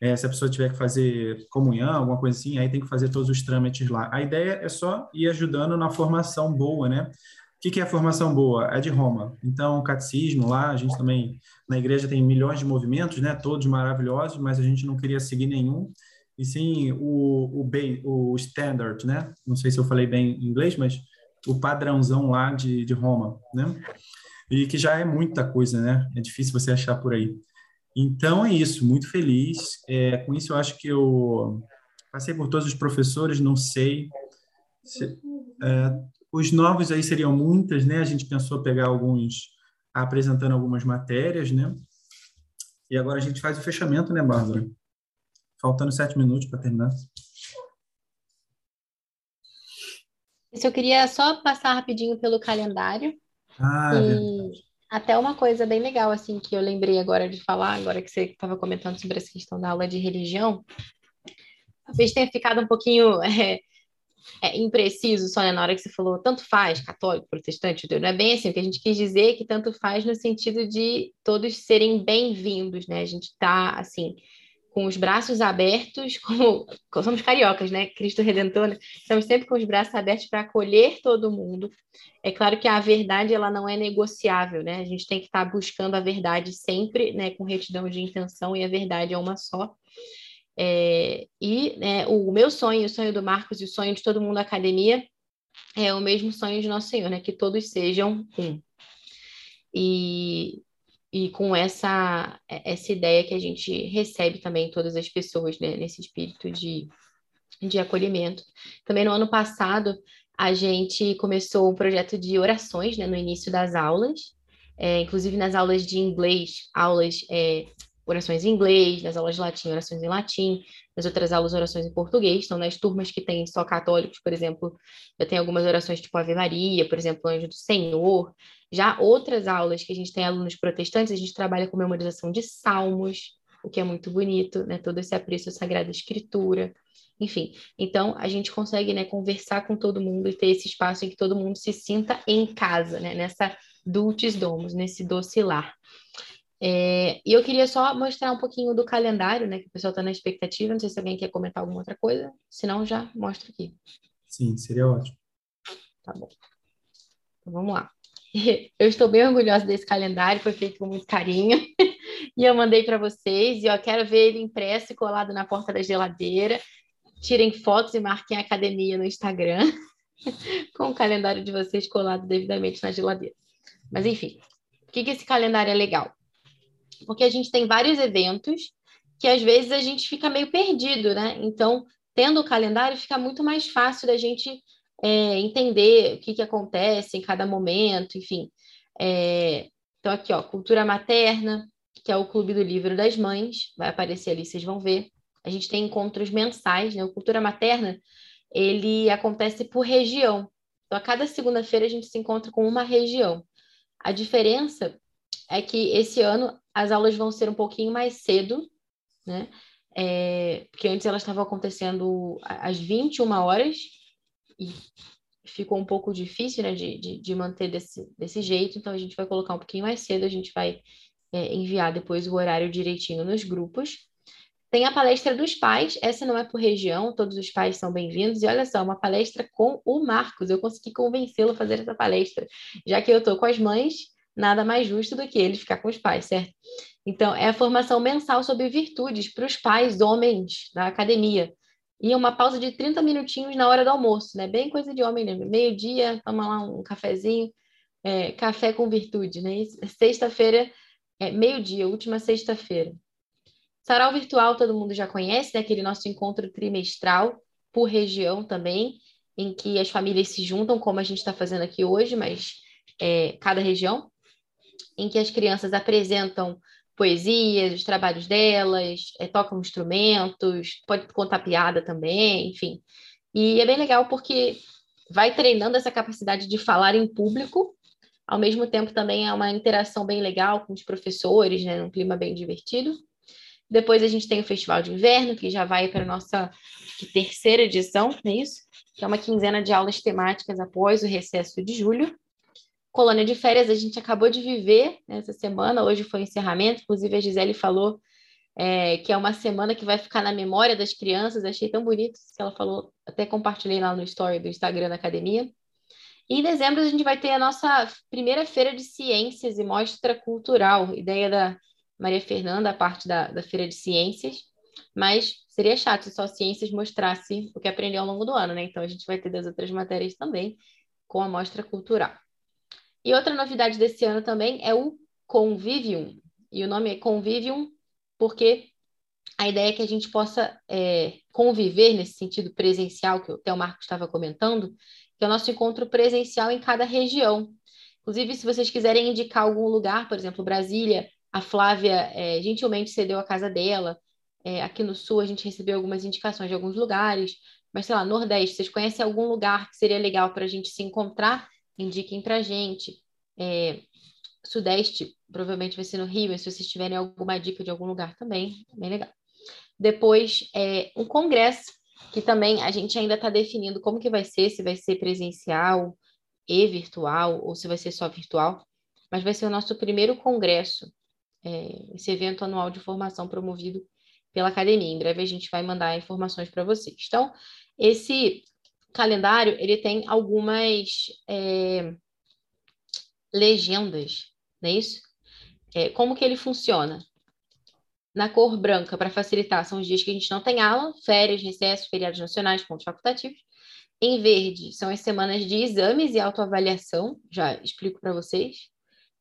É, se a pessoa tiver que fazer comunhão, alguma coisa assim, aí tem que fazer todos os trâmites lá. A ideia é só ir ajudando na formação boa, né? O que, que é a formação boa? É de Roma. Então, catecismo lá, a gente também, na igreja tem milhões de movimentos, né? Todos maravilhosos, mas a gente não queria seguir nenhum. E sim, o, o, o standard, né? Não sei se eu falei bem em inglês, mas o padrãozão lá de, de Roma, né? E que já é muita coisa, né? É difícil você achar por aí. Então é isso, muito feliz. É, com isso eu acho que eu passei por todos os professores, não sei. Se, é, os novos aí seriam muitas, né? A gente pensou pegar alguns, apresentando algumas matérias, né? E agora a gente faz o fechamento, né, Bárbara? Faltando sete minutos para terminar. Eu queria só passar rapidinho pelo calendário. Ah, e até uma coisa bem legal, assim, que eu lembrei agora de falar, agora que você estava comentando sobre essa questão da aula de religião, talvez tenha ficado um pouquinho [LAUGHS] é, é, impreciso só né, na hora que você falou tanto faz, católico, protestante, não é bem assim, o que a gente quis dizer é que tanto faz no sentido de todos serem bem-vindos, né? A gente está, assim, com os braços abertos, como, somos cariocas, né? Cristo Redentor, né? estamos sempre com os braços abertos para acolher todo mundo. É claro que a verdade ela não é negociável, né? A gente tem que estar tá buscando a verdade sempre, né? Com retidão de intenção e a verdade é uma só. É, e né, o meu sonho, o sonho do Marcos e o sonho de todo mundo da academia é o mesmo sonho de Nosso Senhor, né? Que todos sejam um. E e com essa, essa ideia que a gente recebe também todas as pessoas, né, nesse espírito de, de acolhimento. Também no ano passado, a gente começou um projeto de orações, né, no início das aulas, é, inclusive nas aulas de inglês, aulas, é, orações em inglês, nas aulas de latim, orações em latim, nas outras aulas, orações em português. Então, nas turmas que tem só católicos, por exemplo, eu tenho algumas orações tipo Ave Maria, por exemplo, Anjo do Senhor, já outras aulas que a gente tem alunos protestantes, a gente trabalha com memorização de salmos, o que é muito bonito, né? Todo esse apreço à Sagrada Escritura, enfim. Então, a gente consegue, né, conversar com todo mundo e ter esse espaço em que todo mundo se sinta em casa, né? Nessa dulcis domus, nesse docilar. É, e eu queria só mostrar um pouquinho do calendário, né? Que o pessoal está na expectativa. Não sei se alguém quer comentar alguma outra coisa. Se não, já mostro aqui. Sim, seria ótimo. Tá bom. Então, vamos lá. [LAUGHS] Eu estou bem orgulhosa desse calendário, foi feito com muito carinho. [LAUGHS] e eu mandei para vocês. E eu quero ver ele impresso e colado na porta da geladeira. Tirem fotos e marquem a academia no Instagram. [LAUGHS] com o calendário de vocês colado devidamente na geladeira. Mas, enfim, por que, que esse calendário é legal? Porque a gente tem vários eventos que às vezes a gente fica meio perdido, né? Então, tendo o calendário, fica muito mais fácil da gente é, entender o que, que acontece em cada momento, enfim. É, então, aqui, ó, Cultura Materna, que é o Clube do Livro das Mães, vai aparecer ali, vocês vão ver. A gente tem encontros mensais, né? O Cultura Materna, ele acontece por região. Então, a cada segunda-feira a gente se encontra com uma região. A diferença é que esse ano as aulas vão ser um pouquinho mais cedo, né? É, porque antes elas estavam acontecendo às 21 horas e ficou um pouco difícil, né, de, de, de, manter desse, desse jeito, então a gente vai colocar um pouquinho mais cedo, a gente vai é, enviar depois o horário direitinho nos grupos. Tem a palestra dos pais, essa não é por região, todos os pais são bem-vindos. E olha só, uma palestra com o Marcos. Eu consegui convencê-lo a fazer essa palestra, já que eu estou com as mães nada mais justo do que ele ficar com os pais, certo? Então, é a formação mensal sobre virtudes para os pais, homens, da academia. E uma pausa de 30 minutinhos na hora do almoço, né? Bem coisa de homem, né? Meio-dia, toma lá um cafezinho, é, café com virtude, né? Sexta-feira, é, meio-dia, última sexta-feira. Sarau virtual todo mundo já conhece, né? Aquele nosso encontro trimestral por região também, em que as famílias se juntam, como a gente está fazendo aqui hoje, mas é, cada região em que as crianças apresentam poesias, os trabalhos delas, é, tocam instrumentos, pode contar piada também, enfim. E é bem legal porque vai treinando essa capacidade de falar em público, ao mesmo tempo também é uma interação bem legal com os professores, né, num clima bem divertido. Depois a gente tem o Festival de Inverno, que já vai para a nossa terceira edição, não é isso? Que é uma quinzena de aulas temáticas após o recesso de julho colônia de férias a gente acabou de viver nessa semana, hoje foi o encerramento, inclusive a Gisele falou é, que é uma semana que vai ficar na memória das crianças, achei tão bonito que ela falou, até compartilhei lá no story do Instagram da academia. E em dezembro a gente vai ter a nossa primeira feira de ciências e mostra cultural, ideia da Maria Fernanda, a parte da, da feira de ciências, mas seria chato se só ciências mostrasse o que aprendeu ao longo do ano, né? Então a gente vai ter das outras matérias também com a mostra cultural. E outra novidade desse ano também é o Convivium. E o nome é Convivium porque a ideia é que a gente possa é, conviver nesse sentido presencial, que até o Marco estava comentando, que é o nosso encontro presencial em cada região. Inclusive, se vocês quiserem indicar algum lugar, por exemplo, Brasília, a Flávia é, gentilmente cedeu a casa dela. É, aqui no Sul, a gente recebeu algumas indicações de alguns lugares. Mas, sei lá, Nordeste, vocês conhecem algum lugar que seria legal para a gente se encontrar indiquem para a gente. É, Sudeste, provavelmente vai ser no Rio, mas se vocês tiverem alguma dica de algum lugar também, bem legal. Depois, é, um congresso, que também a gente ainda está definindo como que vai ser, se vai ser presencial e virtual, ou se vai ser só virtual, mas vai ser o nosso primeiro congresso, é, esse evento anual de formação promovido pela academia. Em breve a gente vai mandar informações para vocês. Então, esse calendário ele tem algumas é, legendas, não é isso? É, como que ele funciona? Na cor branca, para facilitar, são os dias que a gente não tem aula, férias, recessos, feriados nacionais, pontos facultativos. Em verde, são as semanas de exames e autoavaliação, já explico para vocês.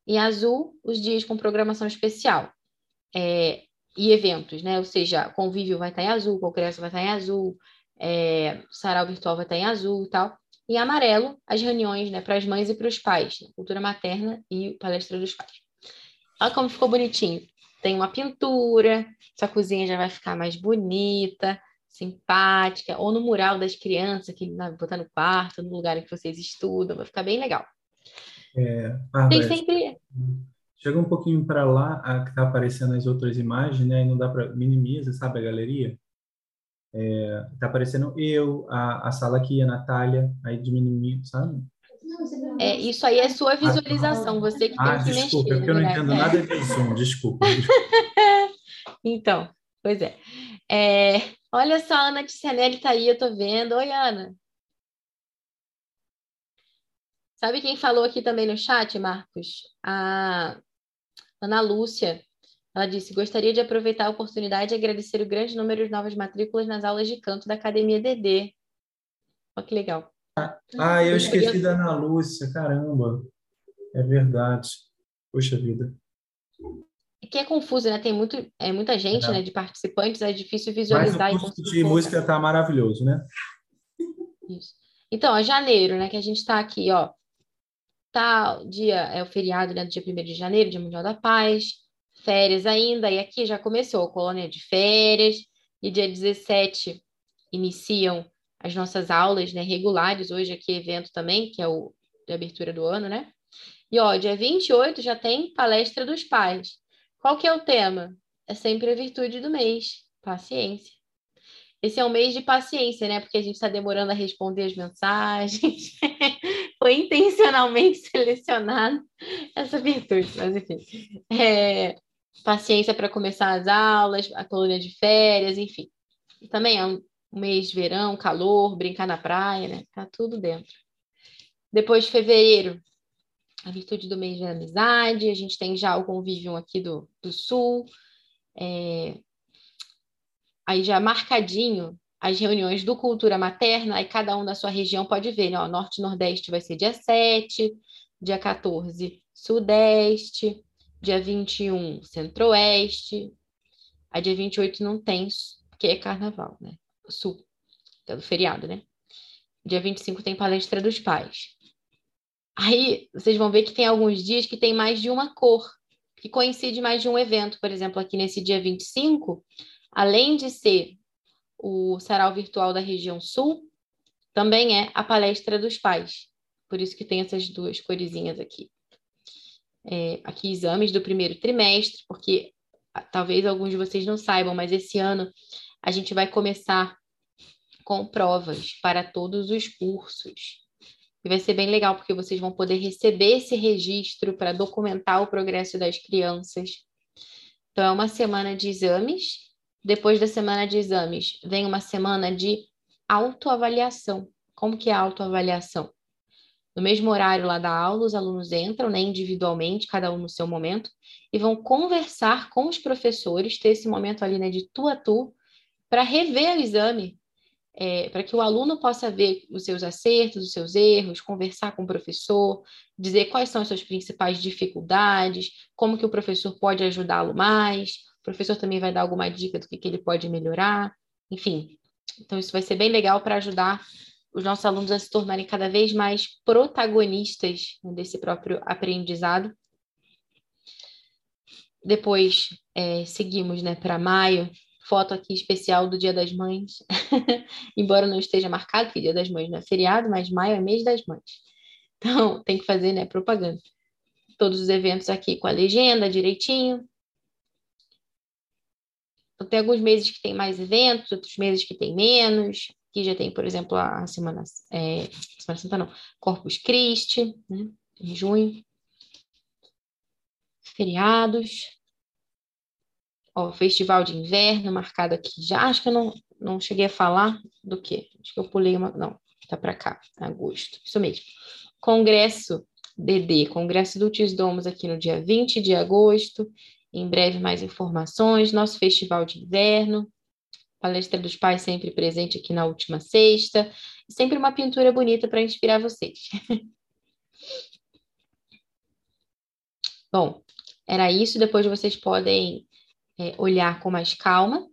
Em azul, os dias com programação especial é, e eventos, né? Ou seja, convívio vai estar em azul, congresso vai estar em azul, é, sarau virtual vai estar em azul e tal. Em amarelo, as reuniões né, para as mães e para os pais, né, cultura materna e palestra dos pais. Olha como ficou bonitinho. Tem uma pintura, sua cozinha já vai ficar mais bonita, simpática, ou no mural das crianças, que né, botar no quarto, no lugar em que vocês estudam, vai ficar bem legal. É, Tem sempre. Chega um pouquinho para lá, a que está aparecendo as outras imagens, né? E não dá para minimiza, sabe a galeria? É, tá aparecendo eu, a, a sala aqui, a Natália, aí diminui, sabe? É, isso aí é sua visualização, você que ah, tem que desculpa, mexer. é porque eu não né? entendo É. nada de Zoom, desculpa. [LAUGHS] Então, pois é. É, olha só, a Ana Tizianelli tá aí, eu tô vendo. Oi, Ana. Sabe quem falou aqui também no chat, Marcos? A Ana Lúcia. Ela disse: gostaria de aproveitar a oportunidade e agradecer o grande número de novas matrículas nas aulas de canto da Academia DD. Olha que legal. Ah, eu esqueci da Ana Lúcia, caramba. É verdade. Puxa vida. Que é confuso, né? Tem muito, é, muita gente, É. né, de participantes, é difícil Mas visualizar o e curso de música tá maravilhoso, né? Isso. Então, ó, janeiro, né, que a gente está aqui, ó. Tá, o dia é o feriado, né, do dia 1 de janeiro, Dia Mundial da Paz. Férias ainda, e aqui já começou a colônia de férias. E dia 17 iniciam as nossas aulas, né, regulares. Hoje aqui evento também, que é o de abertura do ano, né? E ó, dia 28 já tem palestra dos pais. Qual que é o tema? É sempre a virtude do mês, paciência. Esse é um mês de paciência, né? Porque a gente está demorando a responder as mensagens. [LAUGHS] Foi intencionalmente selecionado essa virtude, mas enfim. É, paciência para começar as aulas, a colônia de férias, enfim. E também é um mês de verão, calor, brincar na praia, né? Tá tudo dentro. Depois de fevereiro, a virtude do mês da amizade, a gente tem já o convívio aqui do, do sul. É, aí já marcadinho as reuniões do Cultura Materna, aí cada um da sua região pode ver, né? Ó, Norte e Nordeste vai ser dia 7, dia 14, Sudeste, dia 21, Centro-Oeste, aí dia 28 não tem, porque é Carnaval, né? Sul, que é do feriado, né? Dia 25 tem palestra dos pais. Aí vocês vão ver que tem alguns dias que tem mais de uma cor, que coincide mais de um evento. Por exemplo, aqui nesse dia 25, além de ser o sarau virtual da região sul, também é a palestra dos pais. Por isso que tem essas duas coresinhas aqui. É, aqui exames do primeiro trimestre, porque ah, talvez alguns de vocês não saibam, mas esse ano a gente vai começar com provas para todos os cursos. E vai ser bem legal, porque vocês vão poder receber esse registro para documentar o progresso das crianças. Então, é uma semana de exames. Depois da semana de exames, vem uma semana de autoavaliação. Como que é a autoavaliação? No mesmo horário lá da aula, os alunos entram, né, individualmente, cada um no seu momento, e vão conversar com os professores, ter esse momento ali né, de tu a tu, para rever o exame, é, para que o aluno possa ver os seus acertos, os seus erros, conversar com o professor, dizer quais são as suas principais dificuldades, como que o professor pode ajudá-lo mais, o professor também vai dar alguma dica do que, que ele pode melhorar, enfim. Então, isso vai ser bem legal para ajudar os nossos alunos a se tornarem cada vez mais protagonistas desse próprio aprendizado. Depois, é, seguimos né, para maio, foto aqui especial do Dia das Mães, [LAUGHS] embora não esteja marcado que Dia das Mães não é feriado, mas maio é mês das mães. Então, [LAUGHS] tem que fazer né, propaganda. Todos os eventos aqui com a legenda direitinho. Então, tem alguns meses que tem mais eventos, outros meses que tem menos. Aqui já tem, por exemplo, a Semana, é, Semana Santa, não, Corpus Christi, né, em junho. Feriados. Ó, festival de inverno marcado aqui já. Acho que eu não, não cheguei a falar do quê? Acho que eu pulei uma. Não, tá para cá, agosto. Isso mesmo. Congresso DD, Congresso do Tisdomos aqui no dia 20 de agosto. Em breve, mais informações. Nosso festival de inverno. Palestra dos pais sempre presente aqui na última sexta. E sempre uma pintura bonita para inspirar vocês. [LAUGHS] Bom, era isso. Depois vocês podem é, olhar com mais calma.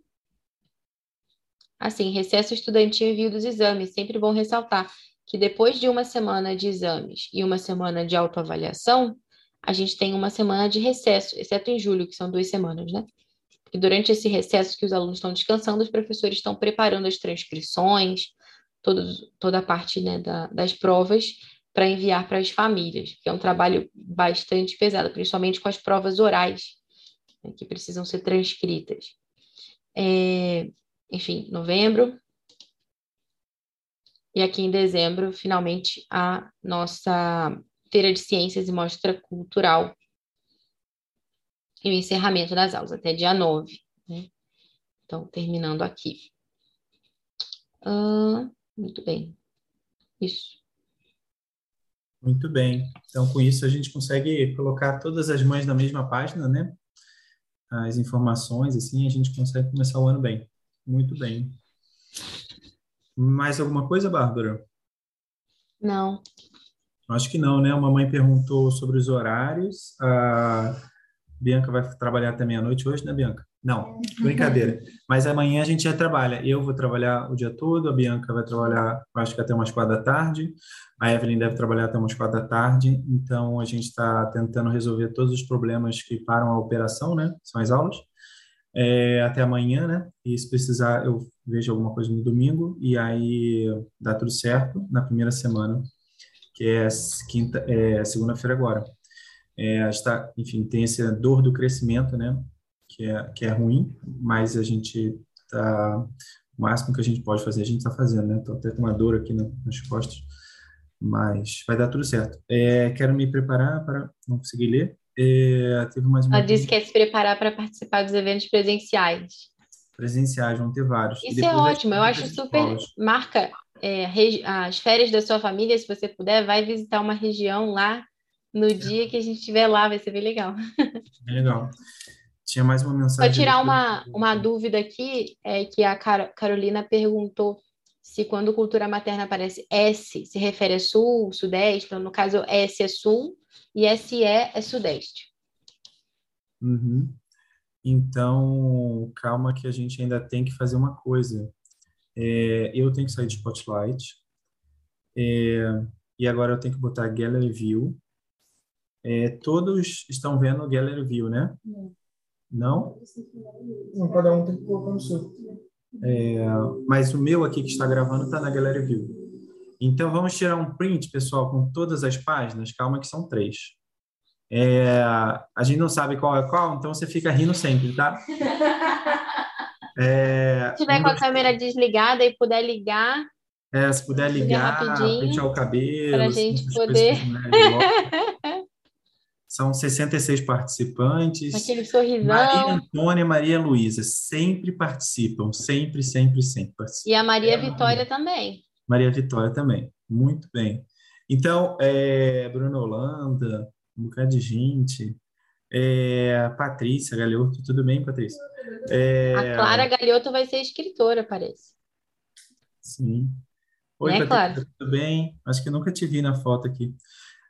Assim, recesso estudantil envio dos exames. Sempre bom ressaltar que depois de uma semana de exames e uma semana de autoavaliação, a gente tem uma semana de recesso, exceto em julho, que são duas semanas, né? E durante esse recesso que os alunos estão descansando, os professores estão preparando as transcrições, todos, toda a parte né, da, das provas, para enviar para as famílias, que é um trabalho bastante pesado, principalmente com as provas orais, né, que precisam ser transcritas. É, enfim, novembro. E aqui em dezembro, finalmente, a nossa Feira de Ciências e Mostra Cultural e o encerramento das aulas, até dia 9. Né? Então, terminando aqui. Ah, muito bem. Isso. Muito bem. Então, com isso, a gente consegue colocar todas as mães na mesma página, né? As informações, assim, a gente consegue começar o ano bem. Muito bem. Mais alguma coisa, Bárbara? Não. Acho que não, né? Uma mãe perguntou sobre os horários. A Bianca vai trabalhar até meia-noite hoje, né, Bianca? Não, brincadeira. Mas amanhã a gente já trabalha. Eu vou trabalhar o dia todo, a Bianca vai trabalhar, acho que até umas quatro da tarde, a Evelyn deve trabalhar até umas quatro da tarde. Então a gente está tentando resolver todos os problemas que param a operação, né? São as aulas. É, até amanhã, né? E se precisar, eu vejo alguma coisa no domingo e aí dá tudo certo na primeira semana, que é quinta, é segunda-feira agora. É, está, enfim, tem essa dor do crescimento, né? que é, que é ruim, mas a gente tá o máximo que a gente pode fazer, a gente está fazendo, né? Estou até com uma dor aqui nas costas, mas vai dar tudo certo. É, quero me preparar para não conseguir ler. É, teve mais uma Ela disse que quer se preparar para participar dos eventos presenciais. Presenciais, vão ter vários. Isso é ótimo, eu acho super. Marca é, as férias da sua família, se você puder, vai visitar uma região lá no dia que a gente estiver lá, vai ser bem legal. Bem legal. Tinha mais uma mensagem. Vou tirar uma, uma dúvida aqui, é que a Carolina perguntou se quando cultura materna aparece S, se refere a sul, sudeste, então, no caso S é sul e SE é sudeste. Uhum. Então, calma que a gente ainda tem que fazer uma coisa. É, eu tenho que sair de Spotlight, é, e agora eu tenho que botar Gallery View. É, todos estão vendo Gallery View, né? Não? Não, cada um tem que colocar no seu. É, mas o meu aqui que está gravando está na Galera View. Então vamos tirar um print, pessoal, com todas as páginas. Calma que são três. É, a gente não sabe qual é qual, então você fica rindo sempre, tá? [LAUGHS] É, se tiver com a câmera desligada e puder ligar. É, se puder ligar, pentear o cabelo. Para a gente poder. [LAUGHS] São 66 participantes. Aquele sorrisão. Maria Antônia e Maria Luísa sempre participam, sempre, sempre, sempre participam. E a Maria é, Vitória também. Maria Vitória também, muito bem. Então, é, Bruno Holanda, um bocado de gente. É, Patrícia Galhoto, tudo bem, Patrícia? É, a Clara Galhoto vai ser escritora, parece. Sim. Oi, né, Patrícia, tudo bem? Acho que nunca te vi na foto aqui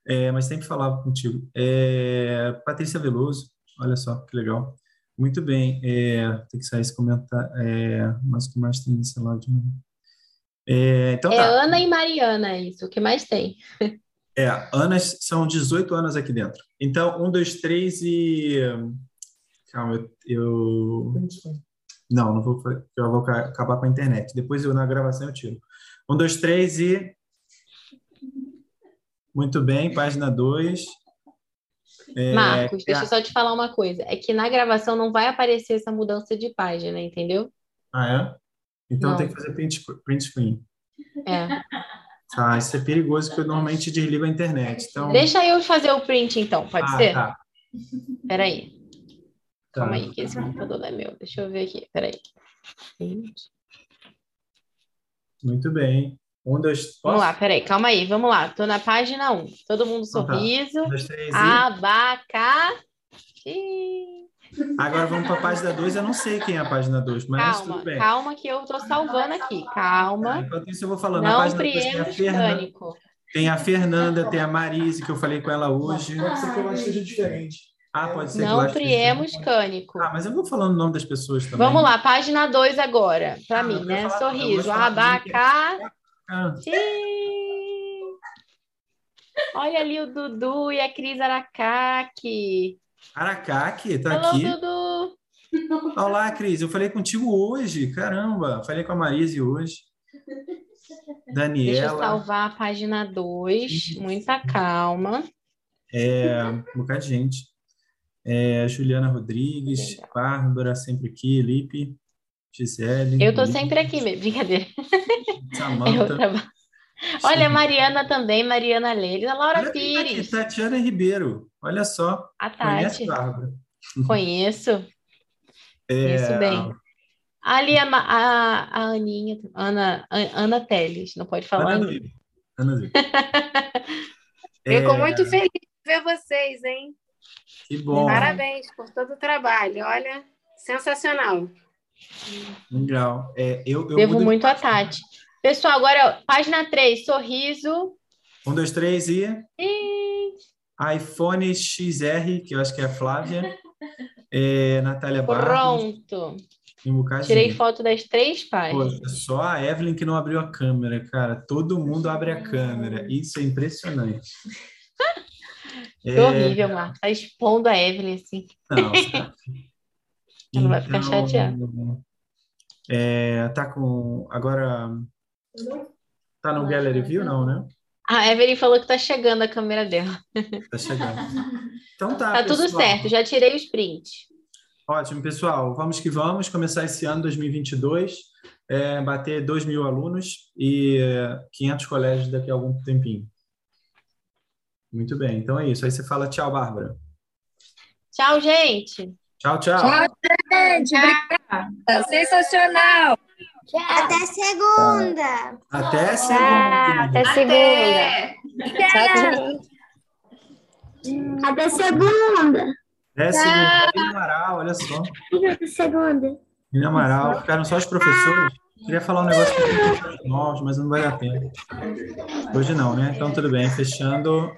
é, mas sempre falava contigo. É, Patrícia Veloso, olha só que legal. Muito bem, é, tem que sair esse comentário, é, mas o que mais tem nesse lado de novo? É, então é tá. Ana e Mariana, isso, o que mais tem? É, Anas são 18 anos aqui dentro. Então, um, dois, três e. Calma, eu. eu... Não, não vou, eu vou acabar com a internet. Depois eu na gravação eu tiro. Um, dois, três e. Muito bem, página 2. É, Marcos, deixa eu só te falar uma coisa. É que na gravação não vai aparecer essa mudança de página, entendeu? Ah, é? Então não. tem que fazer print, print screen. É. Tá, isso é perigoso porque eu normalmente desligo a internet. Então... Deixa eu fazer o print então, pode ah, ser? Tá. Peraí. Tá. Calma aí, que esse computador não é meu. Deixa eu ver aqui, peraí. Muito bem. Um, dois, posso? Vamos lá, peraí, calma aí, vamos lá. Tô na página 1. Um. Todo mundo sorriso. Então tá. Um, dois, três, e... Abacaxi. Agora vamos para a página 2. Eu não sei quem é a página 2, mas calma, tudo bem. Calma, que eu estou salvando aqui. Calma. Enquanto isso, eu vou falando. Não na página 2 tem a Fernanda. Tem a Fernanda, tem a Marise, que eu falei com ela hoje. Pode ser que eu seja diferente. Ah, pode ser não priemos cânico. Ah, mas eu vou falando o nome das pessoas também. Vamos lá, página 2 agora, para ah, mim, né? Falar, Sorriso, abacá. Ah. Olha ali o Dudu e a Cris Aracaki. Aracaki, tá Hello, aqui. Dudu. Olá, Cris. Eu falei contigo hoje. Caramba, falei com a Marise hoje. Daniela. Deixa eu salvar a página 2, muita calma. É, um bocado de gente. É, Juliana Rodrigues, Legal. Bárbara, sempre aqui, Lipe, Gisele. Eu tô sempre aqui brincadeira. [LAUGHS] Samanta. Tava... Olha, Mariana também, Mariana Leles, a Laura Olha Pires. Aqui, Tatiana Ribeiro, olha só. A Tati. Conhece, Bárbara? Conheço. [LAUGHS] É... Conheço bem. Ali a, a, a Aninha, Ana, Ana Teles, não pode falar. Ana Ana Ana [LAUGHS] Fico é... muito feliz de ver vocês, hein? Que bom. Parabéns por todo o trabalho. Olha, sensacional. Legal. É, eu, eu Devo muito a Tati. Pessoal, agora, página 3, sorriso. Um, dois, três e. e... iPhone XR, que eu acho que é a Flávia. É, Natália Barros. Pronto. Tirei foto das três páginas. Poxa, só a Evelyn que não abriu a câmera, cara. Todo mundo abre a câmera. Isso é impressionante. [LAUGHS] É... horrível, Marcos. Tá expondo a Evelyn assim. Não, Ela vai ficar então, chateada. É, tá com. Agora. Tá no Gallery View, não, né? A Evelyn falou que tá chegando a câmera dela. Tá chegando. Então tá. Tá pessoal. tudo certo, já tirei os prints. Ótimo, pessoal. Vamos que vamos começar esse ano 2022, é, bater 2 mil alunos e é, 500 colégios daqui a algum tempinho. Muito bem, então é isso. Aí você fala tchau, Bárbara. Tchau, gente. Tchau, tchau. Tchau, gente. Obrigada. Sensacional. Até segunda. Até segunda. Até segunda. Tchau. Até segunda. É, segunda. Nina Amaral, olha só. Segunda. Nina Amaral, ficaram só os professores. Queria falar um negócio com os novos, mas não vai dar tempo. Hoje não, né? Então, tudo bem. Fechando.